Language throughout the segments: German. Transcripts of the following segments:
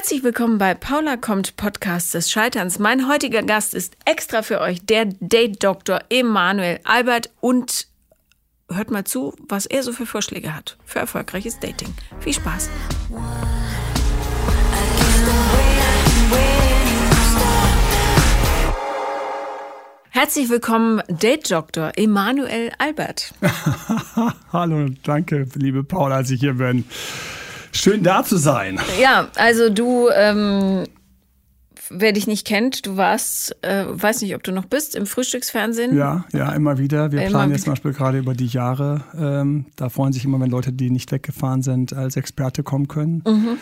Herzlich willkommen bei Paula kommt Podcast des Scheiterns. Mein heutiger Gast ist extra für euch der Date-Doktor Emanuel Albert und hört mal zu, was er so für Vorschläge hat für erfolgreiches Dating. Viel Spaß. Herzlich willkommen, Date-Doktor Emanuel Albert. Hallo, danke, liebe Paula, als ich hier bin. Schön da zu sein. Ja, also du, ähm, wer dich nicht kennt, du warst, äh, weiß nicht, ob du noch bist, im Frühstücksfernsehen. Ja, ja, immer wieder. Wir Immer planen jetzt zum Beispiel gerade über die Jahre. Ähm, da freuen sich immer, wenn Leute, die nicht weggefahren sind, als Experte kommen können. Mhm.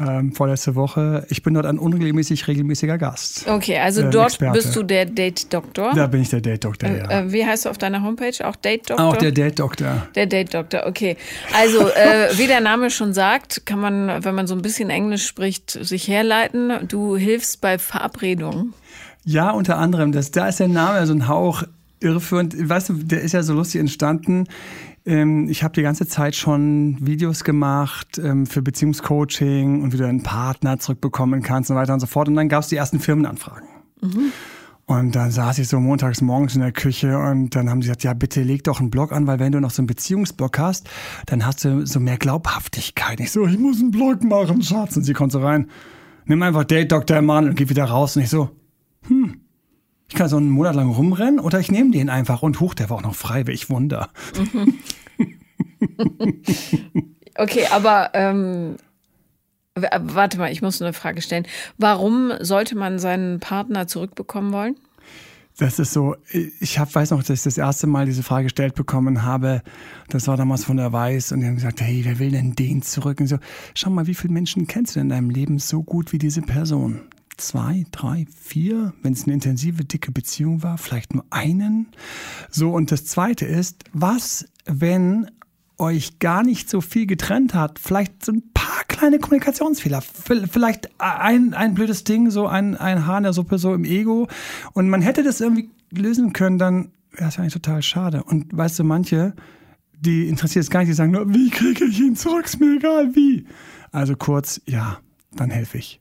Ähm, vorletzte Woche. Ich bin dort ein unregelmäßig regelmäßiger Gast. Okay, also Äh, dort Experte. bist du der Date-Doktor. Da bin ich der Date-Doktor, ja. Äh, wie heißt du auf deiner Homepage? Auch Date-Doktor? Auch der Date-Doktor. Der Date-Doktor, okay. Also, äh, wie der Name schon sagt, kann man, wenn man so ein bisschen Englisch spricht, sich herleiten. Du hilfst bei Verabredungen. Ja, unter anderem. Das, da ist der Name so ein Hauch irreführend. Weißt du, der ist ja so lustig entstanden. Ähm, ich habe die ganze Zeit schon Videos gemacht ähm, für Beziehungscoaching und wie du einen Partner zurückbekommen kannst und weiter und so fort. Und dann gab es die ersten Firmenanfragen. Und dann saß ich so montags morgens in der Küche und dann haben sie gesagt, ja, bitte leg doch einen Blog an, weil wenn du noch so einen Beziehungsblog hast, dann hast du so mehr Glaubhaftigkeit. Ich so, ich muss einen Blog machen, Schatz. Und sie kommt so rein, nimm einfach Date Dr. Mann und geh wieder raus. Und ich so, hm, ich kann so einen Monat lang rumrennen oder ich nehme den einfach und huch, der war auch noch frei, welch Wunder. Okay, aber ähm, äh, warte mal, ich muss eine Frage stellen. Warum sollte man seinen Partner zurückbekommen wollen? Das ist so, ich hab, weiß noch, dass ich das erste Mal diese Frage gestellt bekommen habe. Das war damals von der Weiß und die haben gesagt, hey, wer will denn den zurück? Und so, schau mal, wie viele Menschen kennst du in deinem Leben so gut wie diese Person? Zwei, drei, vier, wenn es eine intensive, dicke Beziehung war, vielleicht nur einen. So, und das zweite ist, was, wenn euch gar nicht so viel getrennt hat, vielleicht so ein paar kleine Kommunikationsfehler, vielleicht ein, ein blödes Ding, so ein, ein Haar in der Suppe, so im Ego und man hätte das irgendwie lösen können, dann wäre es eigentlich total schade. Und weißt du, manche, die interessiert es gar nicht, die sagen nur, wie kriege ich ihn zurück, ist mir egal, wie. Also kurz, ja, dann helfe ich.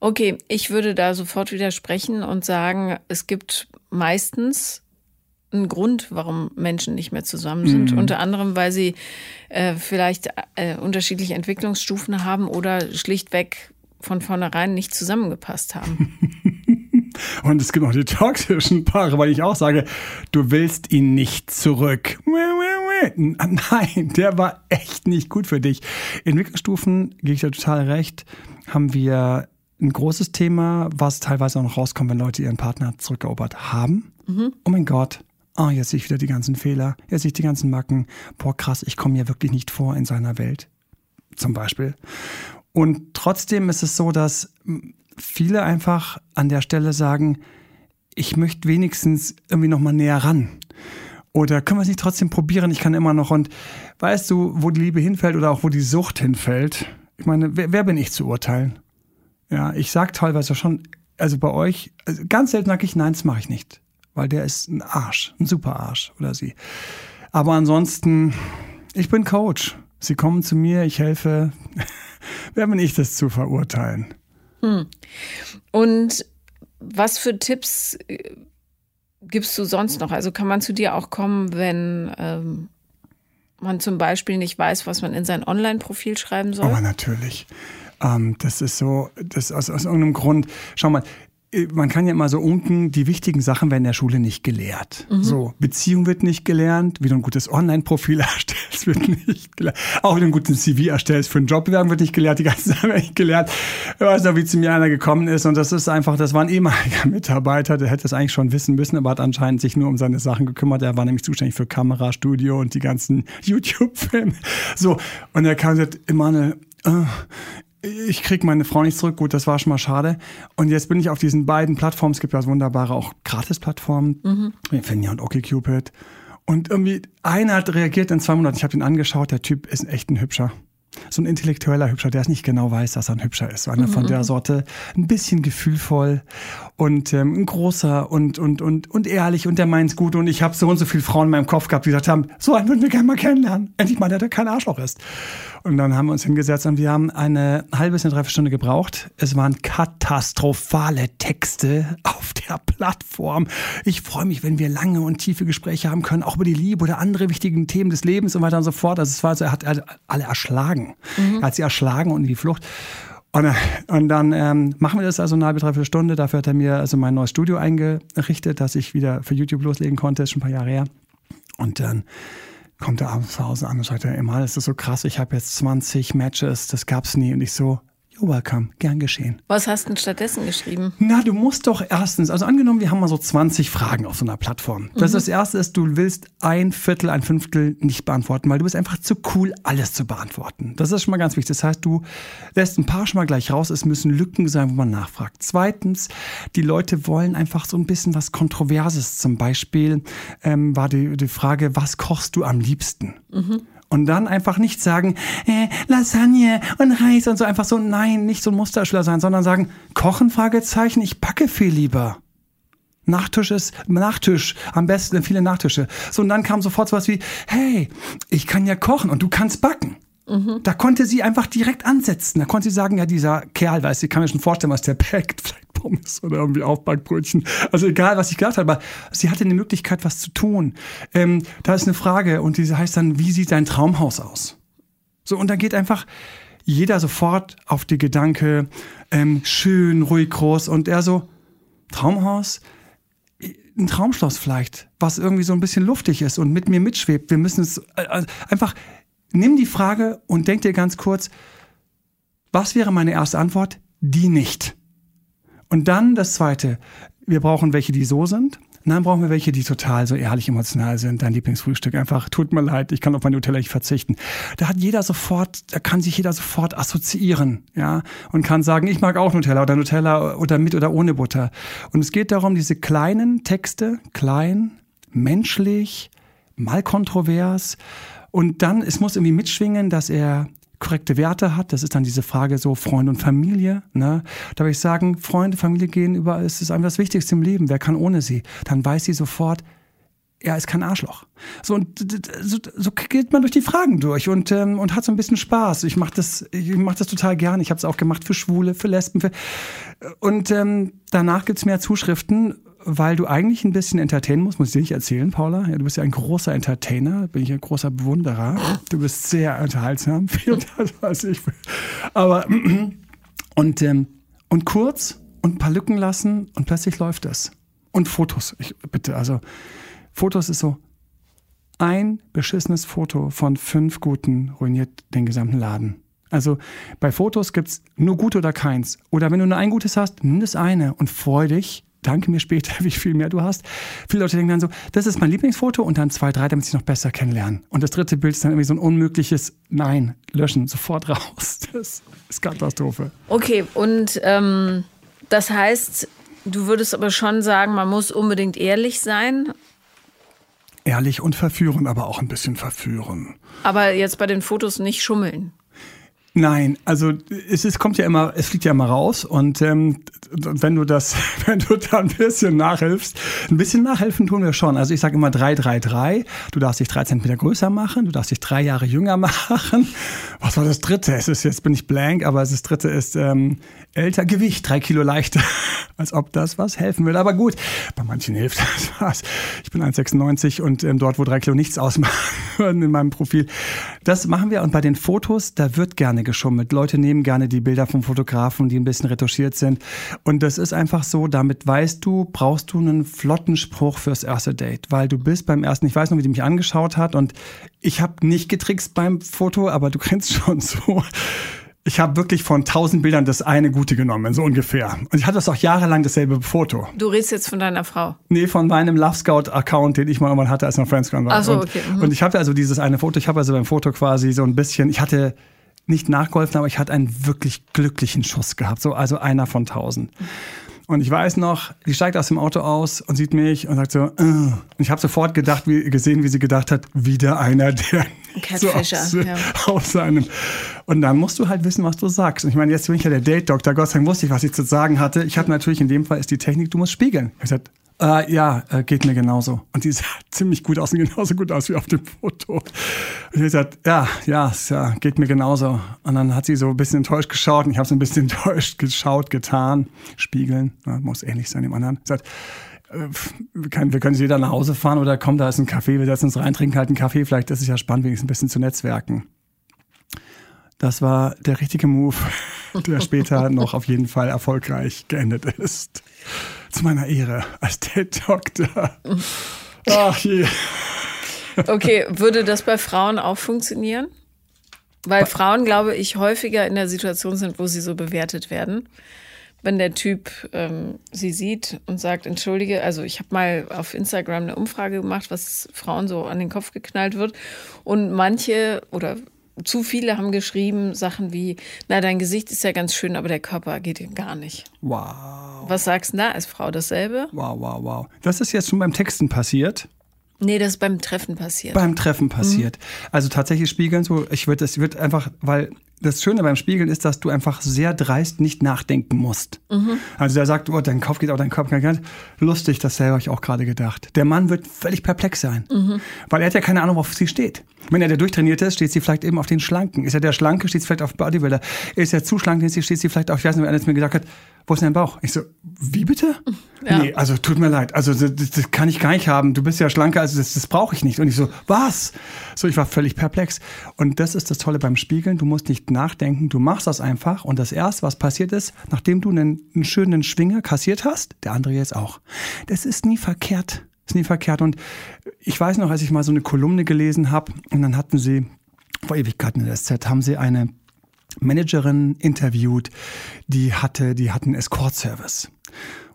Okay, ich würde da sofort widersprechen und sagen, es gibt meistens einen Grund, warum Menschen nicht mehr zusammen sind. Unter anderem, weil sie äh, vielleicht äh, unterschiedliche Entwicklungsstufen haben oder schlichtweg von vornherein nicht zusammengepasst haben. Und es gibt auch die toxischen Paare, weil ich auch sage, du willst ihn nicht zurück. Nein, der war echt nicht gut für dich. Entwicklungsstufen, gebe ich dir total recht, haben wir ein großes Thema, was teilweise auch noch rauskommt, wenn Leute ihren Partner zurückerobert haben. Oh mein Gott. Ah, jetzt sehe ich wieder die ganzen Fehler. Jetzt sehe ich die ganzen Macken. Boah, krass, ich komme hier wirklich nicht vor in seiner Welt. Zum Beispiel. Und trotzdem ist es so, dass viele einfach an der Stelle sagen, ich möchte wenigstens irgendwie noch mal näher ran. Oder können wir es nicht trotzdem probieren? Ich kann immer noch. Und weißt du, wo die Liebe hinfällt oder auch wo die Sucht hinfällt? Ich meine, wer, wer bin ich zu urteilen? Ja, ich sag teilweise schon, also bei euch, also ganz selten sage ich, nein, das mache ich nicht. Weil der ist ein Arsch, ein super Arsch oder sie. Aber ansonsten, ich bin Coach. Sie kommen zu mir, ich helfe. wer bin ich, das zu verurteilen? Und was für Tipps äh, gibst du sonst noch? Also kann man zu dir auch kommen, wenn ähm, man zum Beispiel nicht weiß, was man in sein Online-Profil schreiben soll? Aber natürlich. Ähm, das ist so, das aus, aus irgendeinem Grund. Schau mal, äh, man kann ja immer so unken, die wichtigen Sachen werden in der Schule nicht gelehrt. So, Beziehung wird nicht gelernt, wie du ein gutes Online-Profil erstellst, wird nicht gelernt. Auch wie du ein gutes CV erstellst für einen Jobbewerbung wird nicht gelehrt, die ganzen Sachen werden nicht gelehrt. Ich weiß noch, wie zu mir einer gekommen ist und das ist einfach, das war ein ehemaliger Mitarbeiter, der hätte es eigentlich schon wissen müssen, aber hat anscheinend sich nur um seine Sachen gekümmert. Er war nämlich zuständig für Kamerastudio und die ganzen YouTube-Filme. So, und er kam und sagt, Emanuel, äh, ich krieg meine Frau nicht zurück. Gut, das war schon mal schade. Und jetzt bin ich auf diesen beiden Plattformen. Es gibt ja wunderbare auch Gratis-Plattformen. Mhm. Finja und OkCupid. Und irgendwie einer hat reagiert in zwei Monaten. Ich habe den angeschaut. Der Typ ist echt ein hübscher. So ein intellektueller Hübscher, der es nicht genau weiß, dass er ein Hübscher ist. Einer mhm. von der Sorte, ein bisschen gefühlvoll und ähm, ein großer und, und, und, und ehrlich und der meint's gut. Und ich habe so und so viele Frauen in meinem Kopf gehabt, die gesagt haben, so einen würden wir gerne mal kennenlernen. Endlich mal, der, der kein Arschloch ist. Und dann haben wir uns hingesetzt und wir haben eine halbe bis eine Dreiviertelstunde gebraucht. Es waren katastrophale Texte auf der Plattform. Ich freue mich, wenn wir lange und tiefe Gespräche haben können, auch über die Liebe oder andere wichtigen Themen des Lebens und weiter und so fort. Also es war so, er hat alle erschlagen. Mhm. Er hat sie erschlagen und in die Flucht. Und, und dann ähm, machen wir das also eine halbe, dreiviertel Stunde. Dafür hat er mir also mein neues Studio eingerichtet, dass ich wieder für YouTube loslegen konnte. Ist schon ein paar Jahre her. Und dann kommt er abends zu Hause an und sagt, immer, das ist so krass, ich habe jetzt 20 Matches, das gab's nie. Und ich so, You're welcome, gern geschehen. Was hast du denn stattdessen geschrieben? Na, du musst doch erstens, also angenommen, wir haben mal so 20 Fragen auf so einer Plattform. Das, mhm. das erste ist, du willst ein Viertel, ein Fünftel nicht beantworten, weil du bist einfach zu cool, alles zu beantworten. Das ist schon mal ganz wichtig. Das heißt, du lässt ein paar schon mal gleich raus. Es müssen Lücken sein, wo man nachfragt. Zweitens, die Leute wollen einfach so ein bisschen was Kontroverses. Zum Beispiel ähm, war die, die Frage, was kochst du am liebsten? Mhm. Und dann einfach nicht sagen, äh, Lasagne und Reis und so einfach so, nein, nicht so ein Musterschüler sein, sondern sagen, Kochen, Fragezeichen, ich backe viel lieber. Nachtisch ist Nachtisch, am besten viele Nachtische. So, und dann kam sofort sowas wie, hey, ich kann ja kochen und du kannst backen. Mhm. Da konnte sie einfach direkt ansetzen. Da konnte sie sagen, ja, dieser Kerl, weiß ich kann mir schon vorstellen, was der packt. Vielleicht Pommes oder irgendwie Aufbackbrötchen. Also egal, was ich gedacht habe, aber sie hatte eine Möglichkeit, was zu tun. Ähm, da ist eine Frage und diese heißt dann, wie sieht dein Traumhaus aus? So, und dann geht einfach jeder sofort auf die Gedanke, ähm, schön, ruhig, groß. Und er so, Traumhaus? Ein Traumschloss vielleicht, was irgendwie so ein bisschen luftig ist und mit mir mitschwebt. Wir müssen es äh, äh einfach nimm die Frage und denk dir ganz kurz, was wäre meine erste Antwort? Die nicht. Und dann das zweite, wir brauchen welche, die so sind. Und dann brauchen wir welche, die total so ehrlich emotional sind. Dein Lieblingsfrühstück. Einfach, tut mir leid, ich kann auf mein Nutella nicht verzichten. Da hat jeder sofort, da kann sich jeder sofort assoziieren, ja. Und kann sagen, ich mag auch Nutella oder Nutella oder mit oder ohne Butter. Und es geht darum, diese kleinen Texte, klein, menschlich, mal kontrovers, und dann, es muss irgendwie mitschwingen, dass er korrekte Werte hat. Das ist dann diese Frage so Freund und Familie. Ne? Da würde ich sagen, Freunde, Familie gehen über, es ist einfach das Wichtigste im Leben. Wer kann ohne sie? Dann weiß sie sofort, er ist kein Arschloch. So und so, so geht man durch die Fragen durch und ähm, und hat so ein bisschen Spaß. Ich mache das, ich das total gern. Ich habe es auch gemacht für Schwule, für Lesben, für und ähm, danach gibt's mehr Zuschriften weil du eigentlich ein bisschen entertainen musst, muss ich dir nicht erzählen, Paula. Ja, du bist ja ein großer Entertainer, bin ich ein großer Bewunderer. Du bist sehr unterhaltsam, viel das weiß ich. Aber und ähm, und kurz und ein paar Lücken lassen und plötzlich läuft es. Und Fotos, ich bitte, also Fotos ist so ein beschissenes Foto von fünf guten ruiniert den gesamten Laden. Also bei Fotos gibt's nur gut oder keins. Oder wenn du nur ein gutes hast, nimm das eine und freu dich danke mir später, wie viel mehr du hast. Viele Leute denken dann so, das ist mein Lieblingsfoto und dann zwei, drei, damit sie noch besser kennenlernen. Und das dritte Bild ist dann irgendwie so ein unmögliches Nein, löschen, sofort raus. Das ist Katastrophe. Okay, und ähm, das heißt, du würdest aber schon sagen, man muss unbedingt ehrlich sein. Ehrlich und verführen, aber auch ein bisschen verführen. Aber jetzt bei den Fotos nicht schummeln. Nein, also es ist, kommt ja immer, es fliegt ja immer raus und ähm, wenn du das, wenn du da ein bisschen nachhilfst, ein bisschen nachhelfen tun wir schon. Also ich sage immer 3, 3, 3. Du darfst dich drei Zentimeter größer machen, du darfst dich drei Jahre jünger machen. Was war das dritte? Es ist jetzt bin ich blank, aber das dritte ist ähm, älter Gewicht, drei Kilo leichter. Als ob das was helfen will. Aber gut, bei manchen hilft das was. Ich bin 1,96 und ähm, dort, wo drei Kilo nichts ausmachen in meinem Profil. Das machen wir und bei den Fotos, da wird gerne geschummelt. Leute nehmen gerne die Bilder vom Fotografen, die ein bisschen retuschiert sind. Und das ist einfach so, damit weißt du, brauchst du einen flotten Spruch fürs erste Date. Weil du bist beim ersten, ich weiß noch, wie die mich angeschaut hat und ich habe nicht getrickst beim Foto, aber du kennst schon so ich habe wirklich von tausend Bildern das eine gute genommen, so ungefähr. Und ich hatte das auch jahrelang dasselbe Foto. Du redest jetzt von deiner Frau? Nee, von meinem Love Scout-Account, den ich mal irgendwann hatte, als mein Friendscreen war. Ach so, und, okay. Mhm. Und ich hatte also dieses eine Foto, ich habe also beim Foto quasi so ein bisschen, ich hatte nicht nachgeholfen, aber ich hatte einen wirklich glücklichen Schuss gehabt, so also einer von tausend. Und ich weiß noch, die steigt aus dem Auto aus und sieht mich und sagt so, äh. und ich habe sofort gedacht, wie, gesehen, wie sie gedacht hat, wieder einer, der so aus, ja. aus seinem. Und dann musst du halt wissen, was du sagst. Und ich meine, jetzt bin ich ja der Date-Doktor. Gott sei Dank wusste ich, was ich zu sagen hatte. Ich habe natürlich in dem Fall ist die Technik, du musst spiegeln. Ich habe gesagt, äh, ja, äh, geht mir genauso. Und die sah ziemlich gut aus und genauso gut aus wie auf dem Foto. Und ich habe gesagt, ja, ja, ja, geht mir genauso. Und dann hat sie so ein bisschen enttäuscht geschaut und ich habe so ein bisschen enttäuscht geschaut, getan. Spiegeln, ja, muss ähnlich sein dem anderen. Ich gesagt, äh, wir können, wir können jeder nach Hause fahren oder komm, da ist ein Kaffee, wir setzen uns rein, trinken halt einen Kaffee. Vielleicht ist es ja spannend, wenigstens ein bisschen zu netzwerken. Das war der richtige Move, der später noch auf jeden Fall erfolgreich geendet ist. Zu meiner Ehre als Date-Doktor. Ach je. Okay, würde das bei Frauen auch funktionieren? Weil Frauen, glaube ich, häufiger in der Situation sind, wo sie so bewertet werden. Wenn der Typ ähm, sie sieht und sagt, entschuldige, also ich habe mal auf Instagram eine Umfrage gemacht, was Frauen so an den Kopf geknallt wird. Und manche oder zu viele haben geschrieben Sachen wie, na, dein Gesicht ist ja ganz schön, aber der Körper geht gar nicht. Wow. Was sagst du da als Frau dasselbe? Wow, wow, wow. Das ist jetzt schon beim Texten passiert. Nee, das ist beim Treffen passiert. Beim Treffen passiert. Mhm. Also tatsächlich spiegeln so, ich würde, es wird einfach, weil das Schöne beim Spiegeln ist, dass du einfach sehr dreist nicht nachdenken musst. Mhm. Also der sagt, oh, dein Kopf geht auch dein Kopf ganz lustig, das selber habe ich auch gerade gedacht. Der Mann wird völlig perplex sein, mhm. weil er hat ja keine Ahnung, worauf sie steht. Wenn er der durchtrainierte ist, steht sie vielleicht eben auf den Schlanken. Ist er der Schlanke, steht sie vielleicht auf Bodybuilder. Ist er zu schlank, steht sie vielleicht auf, ich weiß nicht, wer jetzt mir gesagt hat, wo ist dein Bauch? Ich so, wie bitte? Ja. Nee, also tut mir leid. Also das, das, kann ich gar nicht haben. Du bist ja schlanker, also das, das brauche ich nicht. Und ich so, was? So, ich war völlig perplex. Und das ist das Tolle beim Spiegeln. Du musst nicht nachdenken, du machst das einfach. Und das erste, was passiert ist, nachdem du einen, einen schönen Schwinger kassiert hast, der andere jetzt auch. Das ist nie verkehrt. Das ist nie verkehrt. Und ich weiß noch, als ich mal so eine Kolumne gelesen habe, und dann hatten sie vor Ewigkeiten in der SZ, haben sie eine Managerin interviewt, die hatte, die hatten Escort-Service.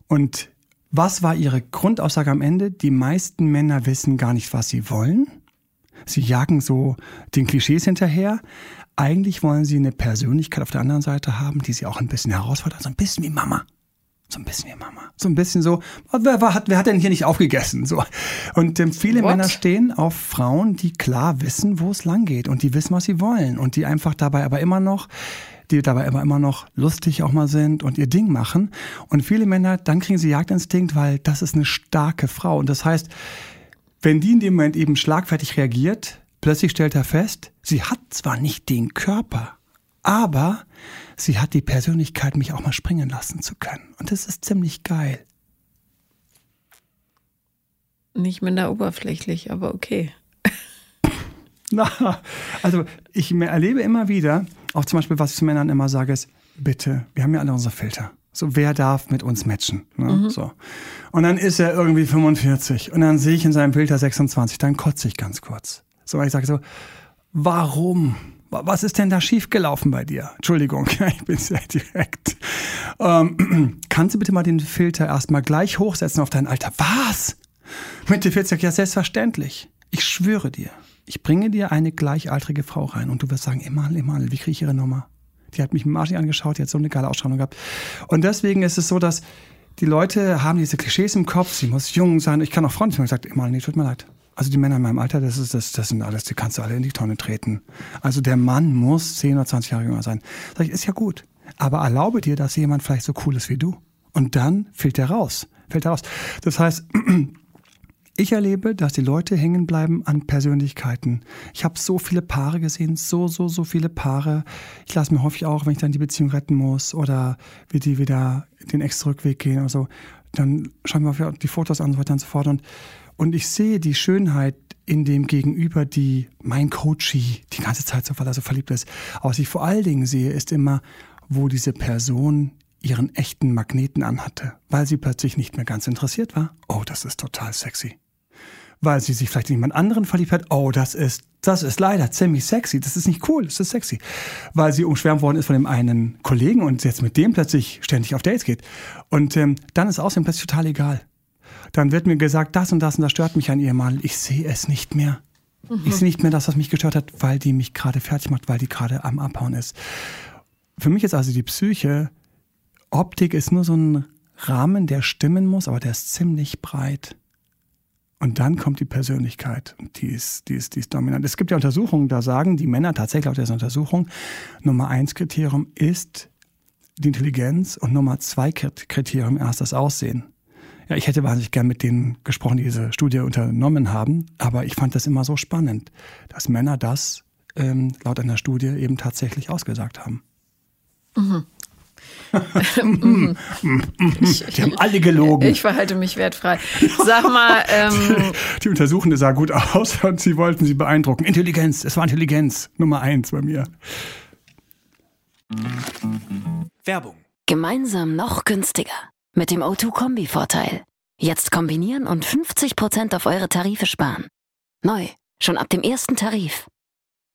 Und was war ihre Grundaussage am Ende? Die meisten Männer wissen gar nicht, was sie wollen. Sie jagen so den Klischees hinterher. Eigentlich wollen sie eine Persönlichkeit auf der anderen Seite haben, die sie auch ein bisschen herausfordert, so ein bisschen wie Mama. So ein bisschen wie Mama. So ein bisschen so, wer, wer, hat, wer hat denn hier nicht aufgegessen? So. Und ähm, viele What? Männer stehen auf Frauen, die klar wissen, wo es lang geht und die wissen, was sie wollen und die einfach dabei aber immer noch die dabei aber immer noch lustig auch mal sind und ihr Ding machen. Und viele Männer, dann kriegen sie Jagdinstinkt, weil das ist eine starke Frau. Und das heißt, wenn die in dem Moment eben schlagfertig reagiert, plötzlich stellt er fest, sie hat zwar nicht den Körper, aber sie hat die Persönlichkeit, mich auch mal springen lassen zu können. Und das ist ziemlich geil. Nicht minder oberflächlich, aber okay. Na, also ich erlebe immer wieder, auch zum Beispiel, was ich zu Männern immer sage, ist, bitte, wir haben ja alle unsere Filter. So, wer darf mit uns matchen? Ne? Mhm. So. Und dann ist er irgendwie 45 und dann sehe ich in seinem Filter 26, dann kotze ich ganz kurz. So, weil ich sage so, warum? Was ist denn da schiefgelaufen bei dir? Entschuldigung, ich bin sehr direkt. Ähm, kannst du bitte mal den Filter erstmal gleich hochsetzen auf dein Alter? Was? Mitte 40, ja selbstverständlich. Ich schwöre dir, ich bringe dir eine gleichaltrige Frau rein und du wirst sagen, Emanuel, Emanuel, wie kriege ich ihre Nummer? Die hat mich mit Marci angeschaut, die hat so eine geile Ausstrahlung gehabt. Und deswegen ist es so, dass die Leute haben diese Klischees im Kopf, sie muss jung sein. Ich kann auch freundlich sagen, Emanuel, nee, tut mir leid. Also die Männer in meinem Alter, das, ist, das, das sind alles, die kannst du alle in die Tonne treten. Also der Mann muss 10 oder 20 Jahre jünger sein. Sag ich, ist ja gut. Aber erlaube dir, dass jemand vielleicht so cool ist wie du. Und dann fällt der raus. Fällt er raus. Das heißt, ich erlebe, dass die Leute hängen bleiben an Persönlichkeiten. Ich habe so viele Paare gesehen, so, so, so viele Paare. Ich lasse mir häufig auch, wenn ich dann die Beziehung retten muss oder wie die wieder den extra Rückweg gehen oder so, dann schauen wir die Fotos an und so weiter und so fort. Und, und ich sehe die Schönheit in dem Gegenüber, die mein Coachie die ganze Zeit so, er verliebt ist. Aber was ich vor allen Dingen sehe, ist immer, wo diese Person ihren echten Magneten anhatte, weil sie plötzlich nicht mehr ganz interessiert war. Oh, das ist total sexy. Weil sie sich vielleicht in jemand anderen verliebt hat. Oh, das ist, das ist leider ziemlich sexy. Das ist nicht cool, das ist sexy. Weil sie umschwärmt worden ist von dem einen Kollegen und jetzt mit dem plötzlich ständig auf Dates geht. Und ähm, dann ist außerdem plötzlich total egal. Dann wird mir gesagt, das und das und das stört mich an ihr Mann. Ich sehe es nicht mehr. Mhm. Ich sehe nicht mehr das, was mich gestört hat, weil die mich gerade fertig macht, weil die gerade am Abhauen ist. Für mich ist also die Psyche Optik ist nur so ein Rahmen, der stimmen muss, aber der ist ziemlich breit. Und dann kommt die Persönlichkeit die ist, die ist, die ist dominant. Es gibt ja Untersuchungen, da sagen die Männer tatsächlich laut dieser Untersuchung, Nummer eins Kriterium ist die Intelligenz und Nummer zwei Kriterium erst das Aussehen. Ja, ich hätte wahnsinnig gern mit denen gesprochen, die diese Studie unternommen haben, aber ich fand das immer so spannend, dass Männer das ähm, laut einer Studie eben tatsächlich ausgesagt haben. Mhm. Die haben alle gelogen. Ich verhalte mich wertfrei. Sag mal. Ähm, die Untersuchende sah gut aus und sie wollten sie beeindrucken. Intelligenz, es war Intelligenz. Nummer eins bei mir. Werbung. Gemeinsam noch günstiger. Mit dem O2-Kombi-Vorteil. Jetzt kombinieren und 50% auf eure Tarife sparen. Neu, schon ab dem ersten Tarif.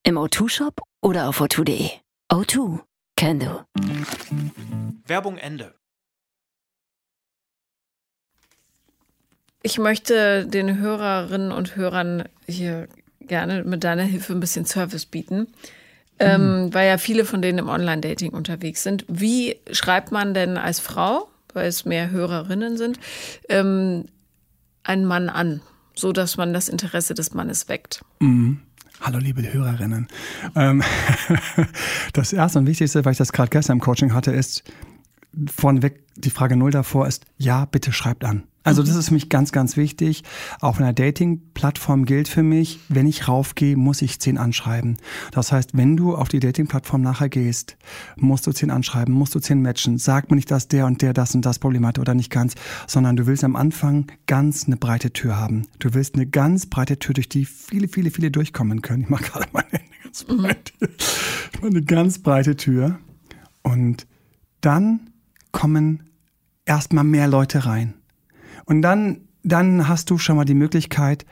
Im O2-Shop oder auf o2.de. O2, can do. Werbung Ende. Ich möchte den Hörerinnen und Hörern hier gerne mit deiner Hilfe ein bisschen Service bieten, ähm, mhm. weil ja viele von denen im Online-Dating unterwegs sind. Wie schreibt man denn als Frau, weil es mehr Hörerinnen sind, ähm, einen Mann an, so dass man das Interesse des Mannes weckt? Mhm. Hallo liebe Hörerinnen. Ähm, das erste und wichtigste, weil ich das gerade gestern im Coaching hatte, ist vorneweg die Frage null davor ist, ja, bitte schreibt an. Also das ist für mich ganz, ganz wichtig. Auf einer Dating-Plattform gilt für mich, wenn ich raufgehe, muss ich zehn anschreiben. Das heißt, wenn du auf die Dating-Plattform nachher gehst, musst du zehn anschreiben, musst du zehn matchen. Sag mir nicht, dass der und der das und das Problem hatte oder nicht ganz, sondern du willst am Anfang ganz eine breite Tür haben. Du willst eine ganz breite Tür, durch die viele, viele, viele durchkommen können. Ich mache gerade meine Hände ganz breit. Ich mache eine ganz breite Tür. Und dann kommen erstmal mehr Leute rein. Und dann, dann hast du schon mal die Möglichkeit,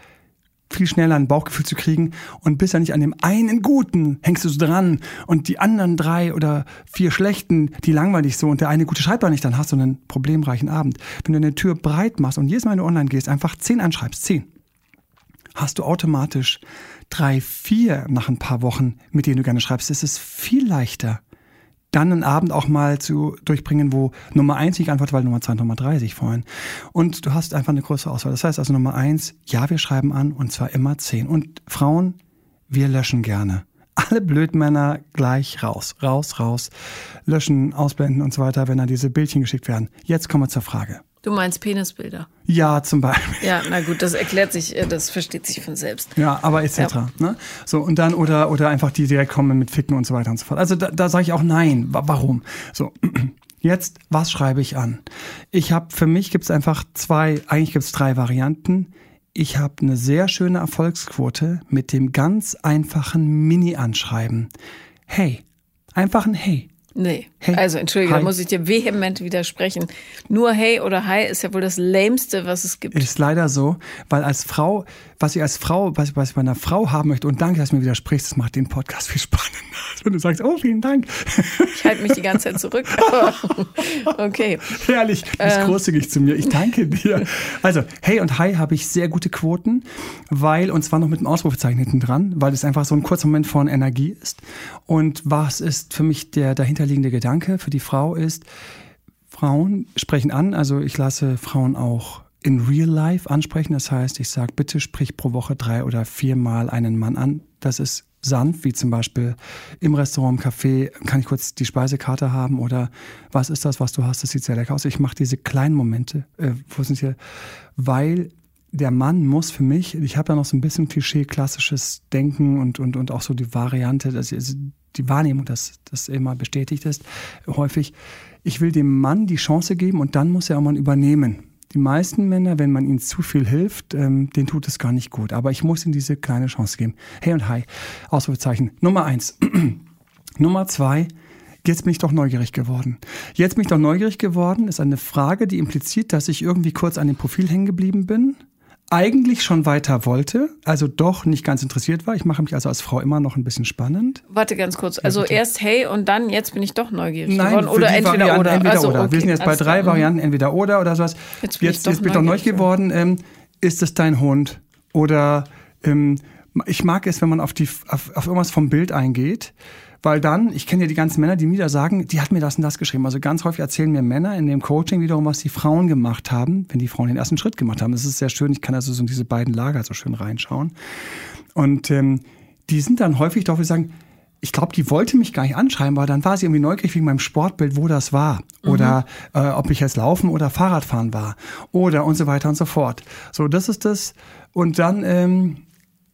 viel schneller ein Bauchgefühl zu kriegen und bist ja nicht an dem einen guten hängst du so dran und die anderen drei oder vier schlechten, die langweilig so und der eine gute schreibt nicht, dann hast du einen problemreichen Abend. Wenn du eine Tür breit machst und jedes Mal, wenn du online gehst, einfach zehn anschreibst, zehn, hast du automatisch drei, vier nach ein paar Wochen, mit denen du gerne schreibst. Es ist viel leichter, dann einen Abend auch mal zu durchbringen, wo Nummer eins nicht antwortet, weil Nummer zwei und Nummer drei sich freuen. Und du hast einfach eine größere Auswahl. Das heißt also Nummer eins, ja, wir schreiben an und zwar immer zehn. Und Frauen, wir löschen gerne. Alle Blödmänner gleich raus, raus, raus, löschen, ausblenden und so weiter, wenn da diese Bildchen geschickt werden. Jetzt kommen wir zur Frage. Du meinst Penisbilder? Ja, zum Beispiel. Ja, na gut, das erklärt sich, äh, das versteht sich von selbst. Ja, aber etc. Ja. Ne? So, und dann, oder, oder einfach die direkt kommen mit Ficken und so weiter und so fort. Also da, da sage ich auch nein. Warum? So. Jetzt, was schreibe ich an? Ich habe, für mich gibt es einfach zwei, eigentlich gibt es drei Varianten. Ich habe eine sehr schöne Erfolgsquote mit dem ganz einfachen Mini-Anschreiben. Hey, einfach ein Hey. Nee. Hey, also entschuldige, hi. da muss ich dir vehement widersprechen. Nur hey oder hi ist ja wohl das lämste, was es gibt. Ist leider so, weil als Frau, was ich als Frau, was ich, was ich bei einer Frau haben möchte, und danke, dass du mir widersprichst, das macht den Podcast viel spannender. Wenn du sagst, oh, vielen Dank. Ich halte mich die ganze Zeit zurück. okay. Herrlich, du bist ähm. großzügig zu mir. Ich danke dir. Also, hey und hi habe ich sehr gute Quoten, weil, und zwar noch mit dem Ausrufezeichen hinten dran, weil es einfach so ein kurzer Moment von Energie ist. Und was ist für mich der dahinterliegende Gedanke für die Frau ist, Frauen sprechen an, also ich lasse Frauen auch in real life ansprechen. Das heißt, ich sage, bitte sprich pro Woche drei oder viermal einen Mann an. Das ist sanft, wie zum Beispiel im Restaurant, im Café, kann ich kurz die Speisekarte haben oder was ist das, was du hast, das sieht sehr lecker aus. Ich mache diese kleinen Momente, äh, wo sind hier, weil der Mann muss für mich, ich habe ja noch so ein bisschen Klischee, klassisches Denken und, und, und auch so die Variante, dass die Wahrnehmung, dass das immer bestätigt ist, häufig, ich will dem Mann die Chance geben und dann muss er auch mal übernehmen. Die meisten Männer, wenn man ihnen zu viel hilft, ähm, denen tut es gar nicht gut. Aber ich muss ihnen diese kleine Chance geben. Hey und hi. Ausrufezeichen. Nummer eins. Nummer zwei. Jetzt bin ich doch neugierig geworden. Jetzt bin ich doch neugierig geworden ist eine Frage, die impliziert, dass ich irgendwie kurz an dem Profil hängen geblieben bin eigentlich schon weiter wollte, also doch nicht ganz interessiert war. Ich mache mich also als Frau immer noch ein bisschen spannend. Warte ganz kurz. Also ja, erst hey und dann jetzt bin ich doch neugierig Nein, geworden. Oder entweder Varianten, oder. Entweder also, oder. Okay, Wir sind jetzt bei drei klar. Varianten, entweder oder oder sowas. Jetzt bin jetzt, ich doch, jetzt bin ich doch neugierig geworden. Ähm, ist es dein Hund? Oder ähm, ich mag es, wenn man auf, die, auf, auf irgendwas vom Bild eingeht Weil dann, ich kenne ja die ganzen Männer, die mir da sagen, die hat mir das und das geschrieben. Also ganz häufig erzählen mir Männer in dem Coaching wiederum, was die Frauen gemacht haben, wenn die Frauen den ersten Schritt gemacht haben. Das ist sehr schön. Ich kann also so in diese beiden Lager so schön reinschauen. Und ähm, die sind dann häufig doch, wir sagen, ich glaube, die wollte mich gar nicht anschreiben, weil dann war sie irgendwie neugierig wegen meinem Sportbild, wo das war. Mhm. Oder äh, ob ich jetzt laufen oder Fahrradfahren war. Oder und so weiter und so fort. So, das ist das. Und dann ähm,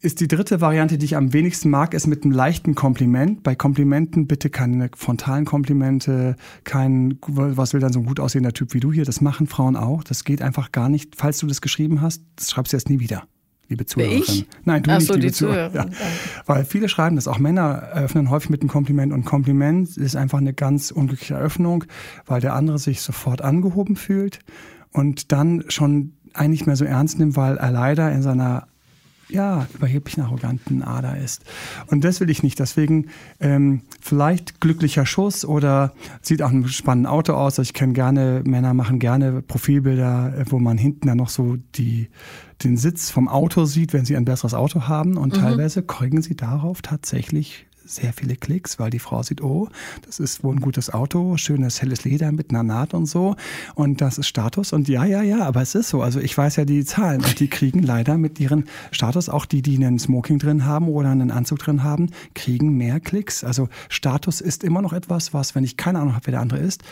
ist die dritte Variante, die ich am wenigsten mag, ist mit einem leichten Kompliment. Bei Komplimenten bitte keine frontalen Komplimente, kein, was will dann so ein gut aussehender Typ wie du hier. Das machen Frauen auch. Das geht einfach gar nicht. Falls du das geschrieben hast, das schreibst du jetzt nie wieder liebe Zuhörerin. Ich? Nein, du Ach nicht, so, liebe die Zuhörerin. Zuhörerin. Ja. Weil viele schreiben das, auch Männer eröffnen häufig mit einem Kompliment und Kompliment ist einfach eine ganz unglückliche Eröffnung, weil der andere sich sofort angehoben fühlt und dann schon eigentlich mehr so ernst nimmt, weil er leider in seiner ja, überheblichen, arroganten Ader ist. Und das will ich nicht. Deswegen ähm, vielleicht glücklicher Schuss oder sieht auch ein spannendes Auto aus. Also ich kenne gerne, Männer machen gerne Profilbilder, äh, wo man hinten dann noch so die, den Sitz vom Auto sieht, wenn sie ein besseres Auto haben. Und mhm. teilweise kriegen sie darauf tatsächlich sehr viele Klicks, weil die Frau sieht, oh, das ist wohl ein gutes Auto, schönes helles Leder mit einer Naht und so. Und das ist Status. Und ja, ja, ja, aber es ist so. Also ich weiß ja die Zahlen. Und die kriegen leider mit ihren Status, auch die, die einen Smoking drin haben oder einen Anzug drin haben, kriegen mehr Klicks. Also Status ist immer noch etwas, was, wenn ich keine Ahnung habe, wer der andere ist,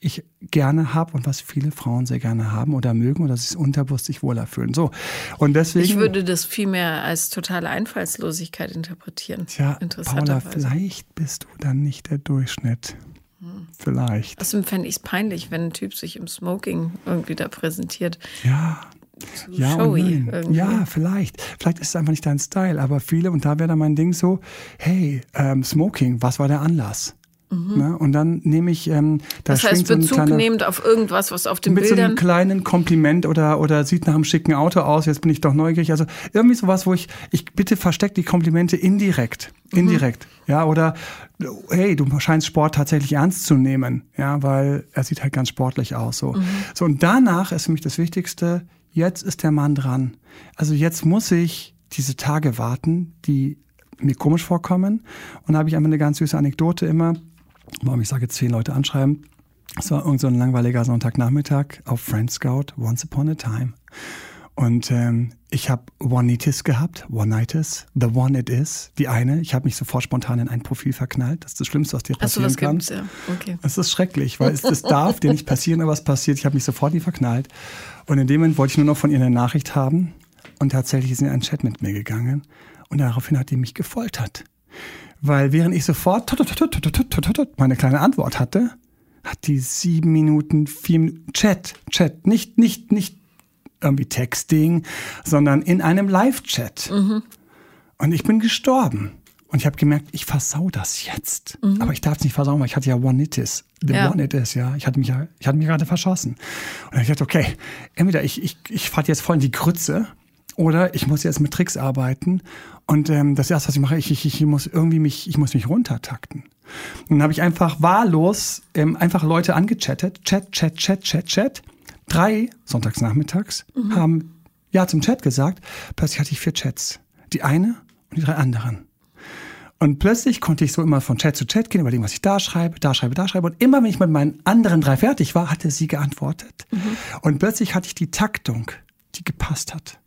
ich gerne habe und was viele Frauen sehr gerne haben oder mögen oder sich unterbewusst sich wohler fühlen. So. Und deswegen. Ich würde das vielmehr als totale Einfallslosigkeit interpretieren. Tja, Paula, vielleicht bist du dann nicht der Durchschnitt. Hm. Vielleicht. Außerdem fände ich es peinlich, wenn ein Typ sich im Smoking irgendwie da präsentiert. Ja. ja, showy ja, vielleicht. Vielleicht ist es einfach nicht dein Style, aber viele, und da wäre dann mein Ding so, hey, ähm, Smoking, was war der Anlass? Mhm. Ne? Und dann nehme ich ähm, da Das heißt, Bezug so kleiner, nehmend auf irgendwas, was auf den mit Bildern... Mit so einem kleinen Kompliment oder, oder sieht nach einem schicken Auto aus, jetzt bin ich doch neugierig. Also irgendwie sowas, wo ich, ich bitte versteckt die Komplimente indirekt. Mhm. Indirekt. Mhm. Ja, oder hey, du scheinst Sport tatsächlich ernst zu nehmen. Ja, weil er sieht halt ganz sportlich aus. So, mhm. so und danach ist für mich das Wichtigste, jetzt ist der Mann dran. Also jetzt muss ich diese Tage warten, die mir komisch vorkommen. Und da habe ich einfach eine ganz süße Anekdote immer warum ich sage, zehn Leute anschreiben. Es war irgend so ein langweiliger Sonntagnachmittag auf Friend Scout, Once Upon a Time. Und ähm, ich habe One-Nitis gehabt, One-Nitis, The One It Is, die eine. Ich habe mich sofort spontan in ein Profil verknallt. Das ist das Schlimmste, was dir passieren Ach so, kann. Gibt's, ja. okay. Es ist schrecklich, weil es das darf dir nicht passieren, aber es passiert. Ich habe mich sofort nie verknallt. Und in dem Moment wollte ich nur noch von ihr eine Nachricht haben. Und tatsächlich ist sie in einen Chat mit mir gegangen. Und daraufhin hat die mich gefoltert. Weil während ich sofort meine kleine Antwort hatte, hat die sieben Minuten, vier Minuten Chat, Chat, nicht, nicht, nicht irgendwie Texting, sondern in einem Live-Chat. Mhm. Und ich bin gestorben. Und ich habe gemerkt, ich versau das jetzt. Mhm. Aber ich darf es nicht versauen, weil ich hatte ja One-Itis. The ja. One-It-Is, ja. Ich hatte mich ja, ich hatte mich gerade verschossen. Und dann ich dachte, okay, entweder ich, ich, ich fahre jetzt voll in die Grütze oder ich muss jetzt mit Tricks arbeiten. Und ähm, das erste, was ich mache, ich, ich, ich muss irgendwie mich, ich muss mich runtertakten. Und dann habe ich einfach wahllos ähm, einfach Leute angechattet. Chat, Chat, Chat, Chat, Chat. Drei sonntagsnachmittags mhm. haben ja zum Chat gesagt. Plötzlich hatte ich vier Chats. Die eine und die drei anderen. Und plötzlich konnte ich so immer von Chat zu Chat gehen, überlegen, was ich da schreibe, da schreibe, da schreibe. Und immer, wenn ich mit meinen anderen drei fertig war, hatte sie geantwortet. Mhm. Und plötzlich hatte ich die Taktung, die gepasst hat.